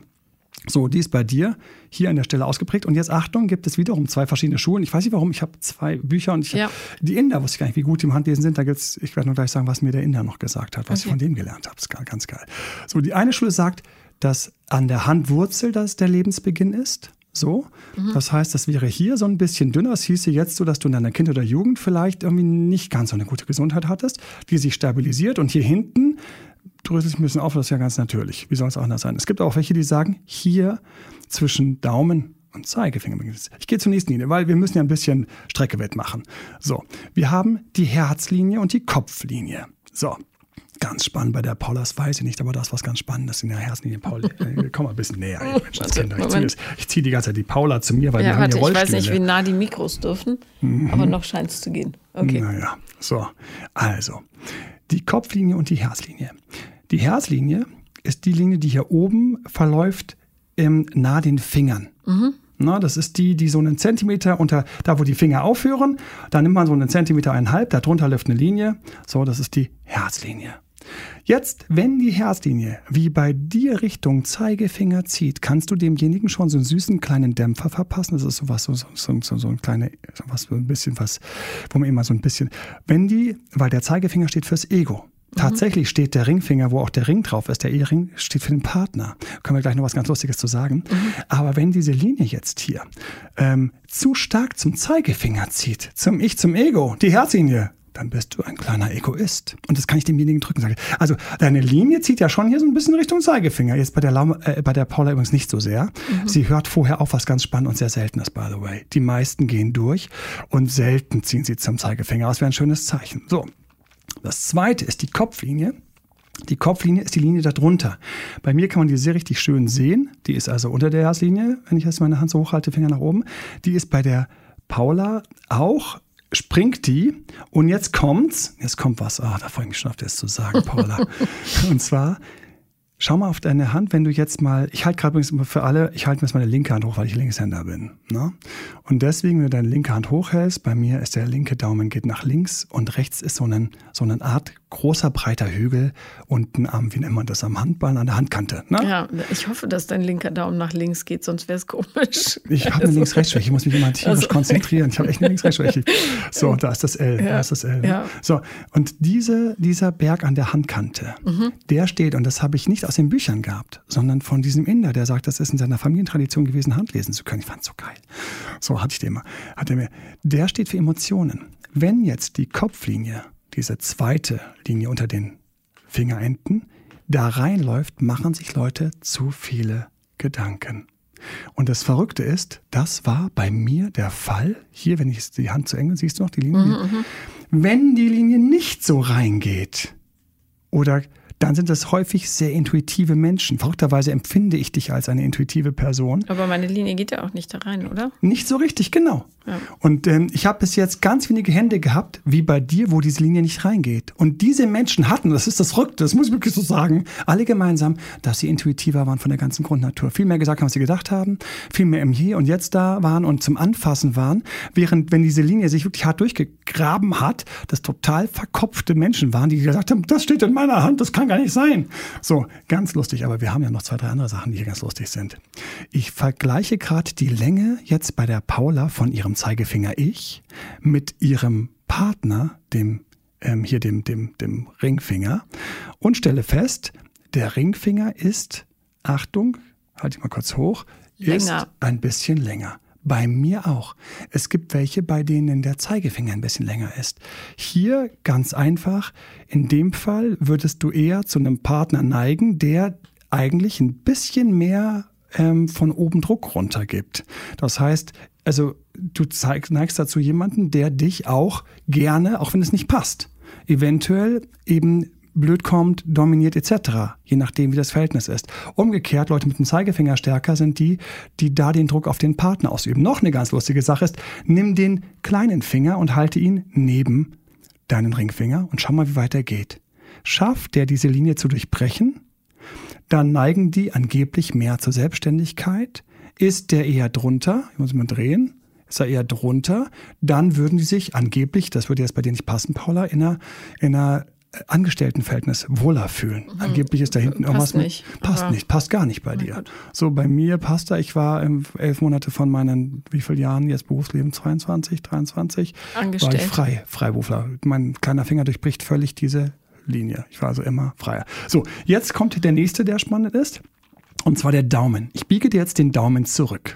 So, die ist bei dir hier an der Stelle ausgeprägt. Und jetzt Achtung, gibt es wiederum zwei verschiedene Schulen. Ich weiß nicht warum, ich habe zwei Bücher und ich ja. die Inder wusste ich gar nicht, wie gut die im Handlesen sind. Da gibt's, ich werde nur gleich sagen, was mir der Inder noch gesagt hat, was okay. ich von dem gelernt habe. Das ist ganz geil. So, die eine Schule sagt, dass an der Handwurzel das der Lebensbeginn ist. So. Mhm. Das heißt, das wäre hier so ein bisschen dünner. Es hieße jetzt so, dass du in deiner Kind- oder Jugend vielleicht irgendwie nicht ganz so eine gute Gesundheit hattest, die sich stabilisiert. Und hier hinten dröselt sich ein bisschen auf, das ist ja ganz natürlich. Wie soll es auch anders sein? Es gibt auch welche, die sagen, hier zwischen Daumen und Zeigefinger. Ich gehe zur nächsten Linie, weil wir müssen ja ein bisschen Strecke wettmachen. So, wir haben die Herzlinie und die Kopflinie. So, ganz spannend bei der Paula, das weiß ich nicht, aber das was ganz Spannendes in der Herzlinie. Paul, äh, komm mal ein bisschen näher. Mensch, ich, ich ziehe die ganze Zeit die Paula zu mir, weil ja, wir warte, haben hier Ich weiß nicht, wie nah die Mikros dürfen, mhm. aber noch scheint es zu gehen. Okay. Naja, so, also die Kopflinie und die Herzlinie. Die Herzlinie ist die Linie, die hier oben verläuft ähm, nahe den Fingern. Mhm. Na, das ist die, die so einen Zentimeter unter, da wo die Finger aufhören, da nimmt man so einen Zentimeter einhalb, darunter läuft eine Linie. So, das ist die Herzlinie. Jetzt, wenn die Herzlinie wie bei dir Richtung Zeigefinger zieht, kannst du demjenigen schon so einen süßen kleinen Dämpfer verpassen. Das ist sowas, so, so, so, so ein kleine, sowas, so ein bisschen was, wo man immer so ein bisschen, wenn die, weil der Zeigefinger steht fürs Ego. Tatsächlich steht der Ringfinger, wo auch der Ring drauf ist, der Ehering, steht für den Partner. Können wir gleich noch was ganz Lustiges zu sagen. Mhm. Aber wenn diese Linie jetzt hier ähm, zu stark zum Zeigefinger zieht, zum Ich, zum Ego, die Herzlinie, dann bist du ein kleiner Egoist. Und das kann ich demjenigen drücken. Sage, also deine Linie zieht ja schon hier so ein bisschen Richtung Zeigefinger. Jetzt bei der, Laum, äh, bei der Paula übrigens nicht so sehr. Mhm. Sie hört vorher auf, was ganz spannend und sehr selten ist, by the way. Die meisten gehen durch und selten ziehen sie zum Zeigefinger. Das wäre ein schönes Zeichen. So, das zweite ist die Kopflinie. Die Kopflinie ist die Linie darunter. Bei mir kann man die sehr richtig schön sehen. Die ist also unter der Herzlinie, wenn ich jetzt meine Hand so hochhalte, Finger nach oben. Die ist bei der Paula auch springt die und jetzt kommt's, jetzt kommt was, ah, da freue ich mich schon auf das zu sagen, Paula. und zwar Schau mal auf deine Hand, wenn du jetzt mal, ich halte gerade übrigens für alle, ich halte mir jetzt meine linke Hand hoch, weil ich Linkshänder bin. Ne? Und deswegen, wenn du deine linke Hand hochhältst, bei mir ist der linke Daumen geht nach links und rechts ist so, ein, so eine Art großer, breiter Hügel unten am, wie nennt man das, am Handballen, an der Handkante. Ne? Ja, ich hoffe, dass dein linker Daumen nach links geht, sonst wäre es komisch. Ich habe eine Links-Rechts-Schwäche, ich muss mich immer tierisch also, konzentrieren. Ich habe echt eine Links-Rechts-Schwäche. So, da ist das L, ja, da ist das L. Ne? Ja. So, und diese, dieser Berg an der Handkante, mhm. der steht, und das habe ich nicht aus den Büchern gehabt, sondern von diesem Inder, der sagt, das ist in seiner Familientradition gewesen, Handlesen zu können. Ich fand es so geil. So hatte ich den mal. Hat er mir. Der steht für Emotionen. Wenn jetzt die Kopflinie diese zweite Linie unter den Fingerenden, da reinläuft, machen sich Leute zu viele Gedanken. Und das Verrückte ist, das war bei mir der Fall. Hier, wenn ich die Hand zu eng, siehst du noch die Linie? Mhm, mhm. wenn die Linie nicht so reingeht oder dann sind das häufig sehr intuitive Menschen. Verrückterweise empfinde ich dich als eine intuitive Person. Aber meine Linie geht ja auch nicht da rein, oder? Nicht so richtig, genau. Ja. Und ähm, ich habe bis jetzt ganz wenige Hände gehabt, wie bei dir, wo diese Linie nicht reingeht. Und diese Menschen hatten, das ist das Verrückte, das muss ich wirklich so sagen, alle gemeinsam, dass sie intuitiver waren von der ganzen Grundnatur. Viel mehr gesagt haben, was sie gedacht haben, viel mehr im Hier und Jetzt da waren und zum Anfassen waren, während wenn diese Linie sich wirklich hart durchgegraben hat, das total verkopfte Menschen waren, die gesagt haben, das steht in meiner Hand, das kann gar nicht sein. So, ganz lustig. Aber wir haben ja noch zwei, drei andere Sachen, die hier ganz lustig sind. Ich vergleiche gerade die Länge jetzt bei der Paula von ihrem Zeigefinger Ich mit ihrem Partner, dem ähm, hier dem, dem, dem Ringfinger und stelle fest, der Ringfinger ist, Achtung, halte ich mal kurz hoch, länger. ist ein bisschen länger. Bei mir auch. Es gibt welche, bei denen der Zeigefinger ein bisschen länger ist. Hier ganz einfach, in dem Fall würdest du eher zu einem Partner neigen, der eigentlich ein bisschen mehr ähm, von oben Druck runtergibt. Das heißt, also du zeig, neigst dazu jemanden, der dich auch gerne, auch wenn es nicht passt, eventuell eben blöd kommt, dominiert etc., je nachdem, wie das Verhältnis ist. Umgekehrt, Leute mit dem Zeigefinger stärker sind die, die da den Druck auf den Partner ausüben. Noch eine ganz lustige Sache ist, nimm den kleinen Finger und halte ihn neben deinen Ringfinger und schau mal, wie weit er geht. Schafft der diese Linie zu durchbrechen, dann neigen die angeblich mehr zur Selbstständigkeit. Ist der eher drunter, ich muss mal drehen, ist er eher drunter, dann würden die sich angeblich, das würde jetzt bei dir nicht passen, Paula, in einer, in einer Angestelltenverhältnis wohler fühlen. Mhm. Angeblich ist da hinten irgendwas nicht, mit. Passt nicht, passt gar nicht bei dir. Gott. So, bei mir passt da, ich war elf Monate von meinen, wie vielen Jahren jetzt Berufsleben? 22, 23? Angestellt. War ich frei, Freiberufler. Mein kleiner Finger durchbricht völlig diese Linie. Ich war also immer freier. So, jetzt kommt der nächste, der spannend ist. Und zwar der Daumen. Ich biege dir jetzt den Daumen zurück.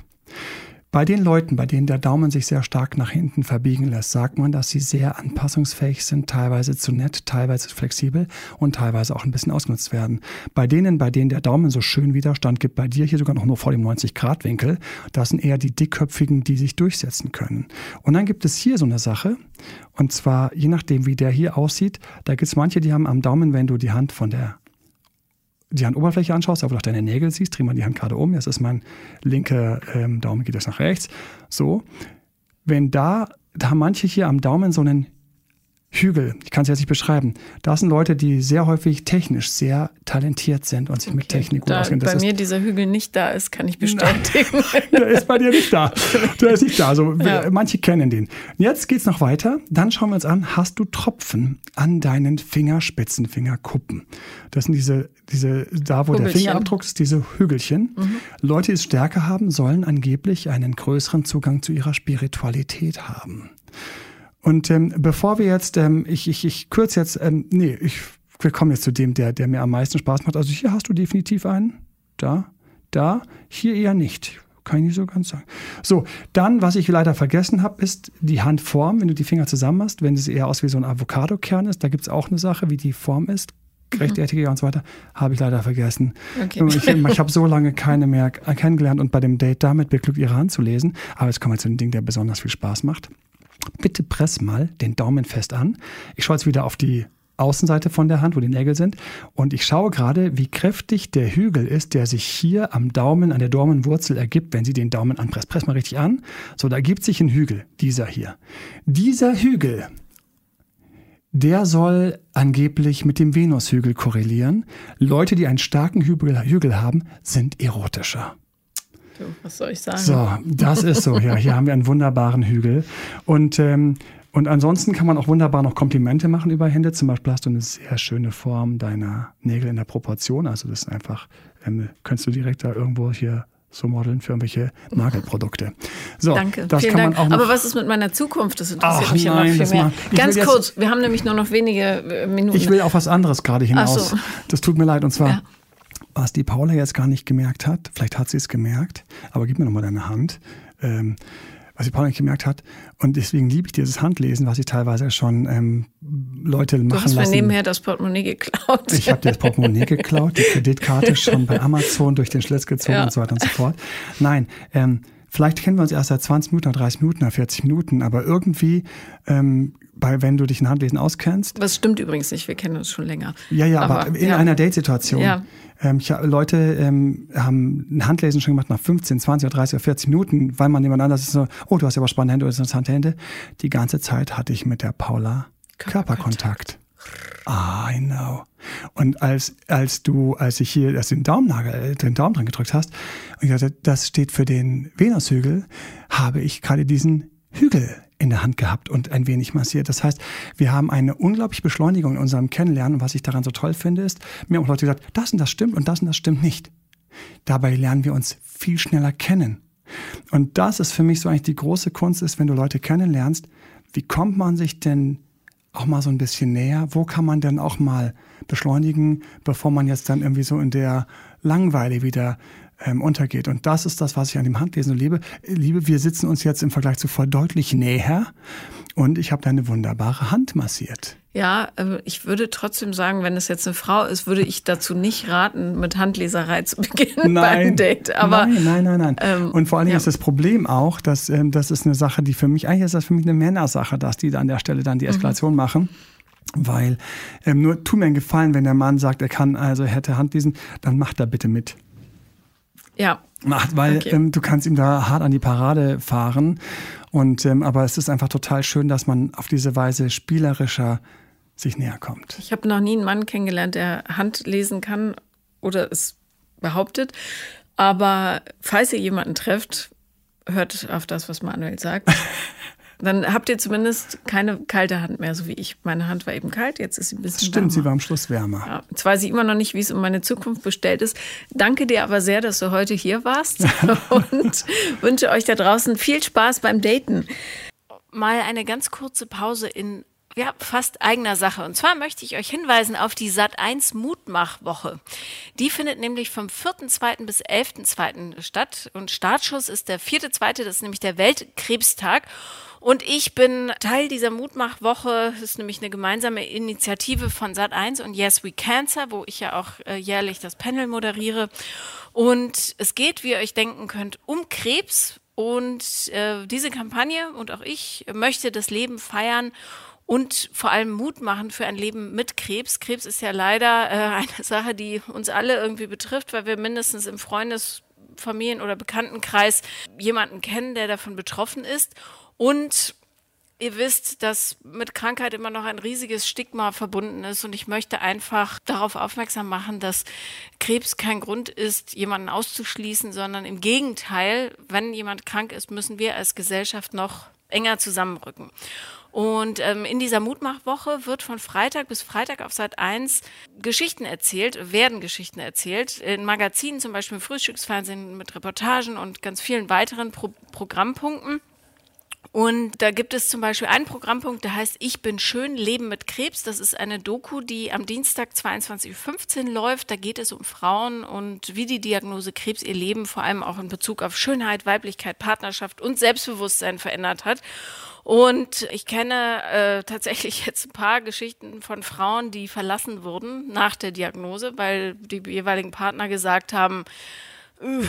Bei den Leuten, bei denen der Daumen sich sehr stark nach hinten verbiegen lässt, sagt man, dass sie sehr anpassungsfähig sind, teilweise zu nett, teilweise flexibel und teilweise auch ein bisschen ausgenutzt werden. Bei denen, bei denen der Daumen so schön Widerstand gibt, bei dir hier sogar noch nur vor dem 90-Grad-Winkel, das sind eher die dickköpfigen, die sich durchsetzen können. Und dann gibt es hier so eine Sache, und zwar je nachdem, wie der hier aussieht, da gibt es manche, die haben am Daumen, wenn du die Hand von der die Handoberfläche anschaust, aber auch deine Nägel siehst, dreh mal die Hand gerade um. Jetzt ist mein linker ähm, Daumen geht jetzt nach rechts. So. Wenn da, da haben manche hier am Daumen so einen Hügel, ich kann es jetzt nicht beschreiben. Da sind Leute, die sehr häufig technisch sehr talentiert sind und sich okay. mit Technik gut da auskennen. Das bei mir dieser Hügel nicht da ist, kann ich bestätigen. der ist bei dir nicht da. Der ist nicht da. Also ja. manche kennen den. Jetzt geht es noch weiter. Dann schauen wir uns an, hast du Tropfen an deinen Fingerspitzen, Fingerkuppen? Das sind diese, diese da wo Hügelchen. der Fingerabdruck ist, diese Hügelchen. Mhm. Leute, die es stärker haben, sollen angeblich einen größeren Zugang zu ihrer Spiritualität haben. Und ähm, bevor wir jetzt, ähm, ich, ich, ich kürze jetzt, ähm, nee, ich, wir kommen jetzt zu dem, der, der mir am meisten Spaß macht. Also hier hast du definitiv einen, da, da, hier eher nicht. kann ich nicht so ganz sagen. So, dann, was ich leider vergessen habe, ist die Handform, wenn du die Finger zusammen hast, wenn es eher aus wie so ein Avocado-Kern ist, da gibt es auch eine Sache, wie die Form ist, rechtfertiger und so weiter, habe ich leider vergessen. Okay. Ich, ich habe so lange keine mehr kennengelernt und bei dem Date damit beglückt, ihre Hand zu lesen. Aber jetzt kommen wir zu einem Ding, der besonders viel Spaß macht. Bitte press mal den Daumen fest an. Ich schaue jetzt wieder auf die Außenseite von der Hand, wo die Nägel sind. Und ich schaue gerade, wie kräftig der Hügel ist, der sich hier am Daumen, an der Daumenwurzel ergibt, wenn Sie den Daumen anpresst. Press mal richtig an. So, da ergibt sich ein Hügel, dieser hier. Dieser Hügel, der soll angeblich mit dem Venushügel korrelieren. Leute, die einen starken Hügel, Hügel haben, sind erotischer. Du, was soll ich sagen? So, das ist so. Ja, hier haben wir einen wunderbaren Hügel. Und ähm, und ansonsten kann man auch wunderbar noch Komplimente machen über Hände. Zum Beispiel hast du eine sehr schöne Form deiner Nägel in der Proportion. Also das ist einfach, ähm, könntest du direkt da irgendwo hier so modeln für irgendwelche Nagelprodukte. So, Danke, das vielen kann Dank. Aber was ist mit meiner Zukunft? Das interessiert Ach, mich nein, immer viel mehr. Ganz kurz, wir haben nämlich nur noch wenige äh, Minuten. Ich will auf was anderes gerade hinaus. So. Das tut mir leid. Und zwar, ja. Was die Paula jetzt gar nicht gemerkt hat, vielleicht hat sie es gemerkt, aber gib mir nochmal deine Hand. Ähm, was die Paula nicht gemerkt hat. Und deswegen liebe ich dieses Handlesen, was ich teilweise schon ähm, Leute machen lassen. Du hast mir nebenher das Portemonnaie geklaut. Ich habe dir das Portemonnaie geklaut, die Kreditkarte schon bei Amazon durch den Schlitz gezogen ja. und so weiter und so fort. Nein, ähm, vielleicht kennen wir uns erst seit 20 Minuten oder 30 Minuten oder 40 Minuten, aber irgendwie ähm, bei, wenn du dich in Handlesen auskennst. Das stimmt übrigens nicht, wir kennen uns schon länger. Ja, ja, aber, aber in ja. einer Datesituation. Ja. Ähm, ich, Leute ähm, haben ein Handlesen schon gemacht nach 15, 20 oder 30 oder 40 Minuten, weil man jemand anders ist so, oh, du hast ja aber spannende Hände oder interessante Hände. Die ganze Zeit hatte ich mit der Paula Körperkontakt. Ah, I know. Und als, als du, als ich hier als den Daumennagel, äh, den Daumen dran gedrückt hast, und ich dachte, das steht für den Venushügel, habe ich gerade diesen Hügel in der Hand gehabt und ein wenig massiert. Das heißt, wir haben eine unglaubliche Beschleunigung in unserem Kennenlernen. Und was ich daran so toll finde, ist, mir haben auch Leute gesagt, das und das stimmt und das und das stimmt nicht. Dabei lernen wir uns viel schneller kennen. Und das ist für mich so eigentlich die große Kunst ist, wenn du Leute kennenlernst, wie kommt man sich denn auch mal so ein bisschen näher? Wo kann man denn auch mal beschleunigen, bevor man jetzt dann irgendwie so in der Langweile wieder ähm, untergeht. Und das ist das, was ich an dem Handlesen liebe. Liebe, wir sitzen uns jetzt im Vergleich zuvor deutlich näher und ich habe deine wunderbare Hand massiert. Ja, äh, ich würde trotzdem sagen, wenn es jetzt eine Frau ist, würde ich dazu nicht raten, mit Handleserei zu beginnen nein, beim Date. Aber, nein, nein, nein, nein. Ähm, und vor allen Dingen ja. ist das Problem auch, dass ähm, das ist eine Sache, die für mich, eigentlich ist das für mich eine Männersache, dass die da an der Stelle dann die mhm. Eskalation mhm. machen. Weil ähm, nur tu mir einen Gefallen, wenn der Mann sagt, er kann also hätte Handlesen, dann macht er bitte mit. Ja. Macht, weil okay. ähm, du kannst ihm da hart an die Parade fahren. Und ähm, aber es ist einfach total schön, dass man auf diese Weise spielerischer sich näher kommt. Ich habe noch nie einen Mann kennengelernt, der Hand lesen kann oder es behauptet. Aber falls ihr jemanden trefft, hört auf das, was Manuel sagt. Dann habt ihr zumindest keine kalte Hand mehr, so wie ich. Meine Hand war eben kalt, jetzt ist sie ein bisschen das Stimmt, wärmer. sie war am Schluss wärmer. Ja, jetzt weiß ich immer noch nicht, wie es um meine Zukunft bestellt ist. Danke dir aber sehr, dass du heute hier warst und wünsche euch da draußen viel Spaß beim Daten. Mal eine ganz kurze Pause in ja, fast eigener Sache. Und zwar möchte ich euch hinweisen auf die Sat1 Mutmachwoche. Die findet nämlich vom 4.2. bis 11.2. statt. Und Startschuss ist der 4.2., das ist nämlich der Weltkrebstag. Und ich bin Teil dieser Mutmachwoche. Das ist nämlich eine gemeinsame Initiative von Sat1 und Yes We Cancer, wo ich ja auch äh, jährlich das Panel moderiere. Und es geht, wie ihr euch denken könnt, um Krebs. Und äh, diese Kampagne und auch ich möchte das Leben feiern und vor allem Mut machen für ein Leben mit Krebs. Krebs ist ja leider äh, eine Sache, die uns alle irgendwie betrifft, weil wir mindestens im Freundes-, Familien- oder Bekanntenkreis jemanden kennen, der davon betroffen ist. Und ihr wisst, dass mit Krankheit immer noch ein riesiges Stigma verbunden ist. Und ich möchte einfach darauf aufmerksam machen, dass Krebs kein Grund ist, jemanden auszuschließen, sondern im Gegenteil, wenn jemand krank ist, müssen wir als Gesellschaft noch enger zusammenrücken. Und ähm, in dieser Mutmachwoche wird von Freitag bis Freitag auf Sat 1 Geschichten erzählt, werden Geschichten erzählt, in Magazinen, zum Beispiel im Frühstücksfernsehen mit Reportagen und ganz vielen weiteren Pro Programmpunkten. Und da gibt es zum Beispiel einen Programmpunkt, der heißt Ich bin schön, Leben mit Krebs. Das ist eine Doku, die am Dienstag 22.15 Uhr läuft. Da geht es um Frauen und wie die Diagnose Krebs ihr Leben vor allem auch in Bezug auf Schönheit, Weiblichkeit, Partnerschaft und Selbstbewusstsein verändert hat. Und ich kenne äh, tatsächlich jetzt ein paar Geschichten von Frauen, die verlassen wurden nach der Diagnose, weil die jeweiligen Partner gesagt haben,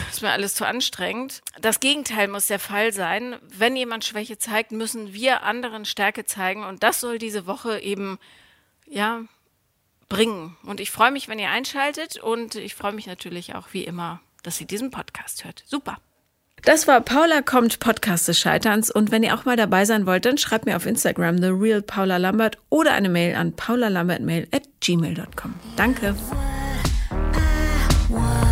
ist mir alles zu anstrengend. Das Gegenteil muss der Fall sein. Wenn jemand Schwäche zeigt, müssen wir anderen Stärke zeigen. Und das soll diese Woche eben, ja, bringen. Und ich freue mich, wenn ihr einschaltet. Und ich freue mich natürlich auch, wie immer, dass ihr diesen Podcast hört. Super. Das war Paula kommt, Podcast des Scheiterns. Und wenn ihr auch mal dabei sein wollt, dann schreibt mir auf Instagram The Real Paula Lambert oder eine Mail an paulalambertmail at gmail.com. Danke. I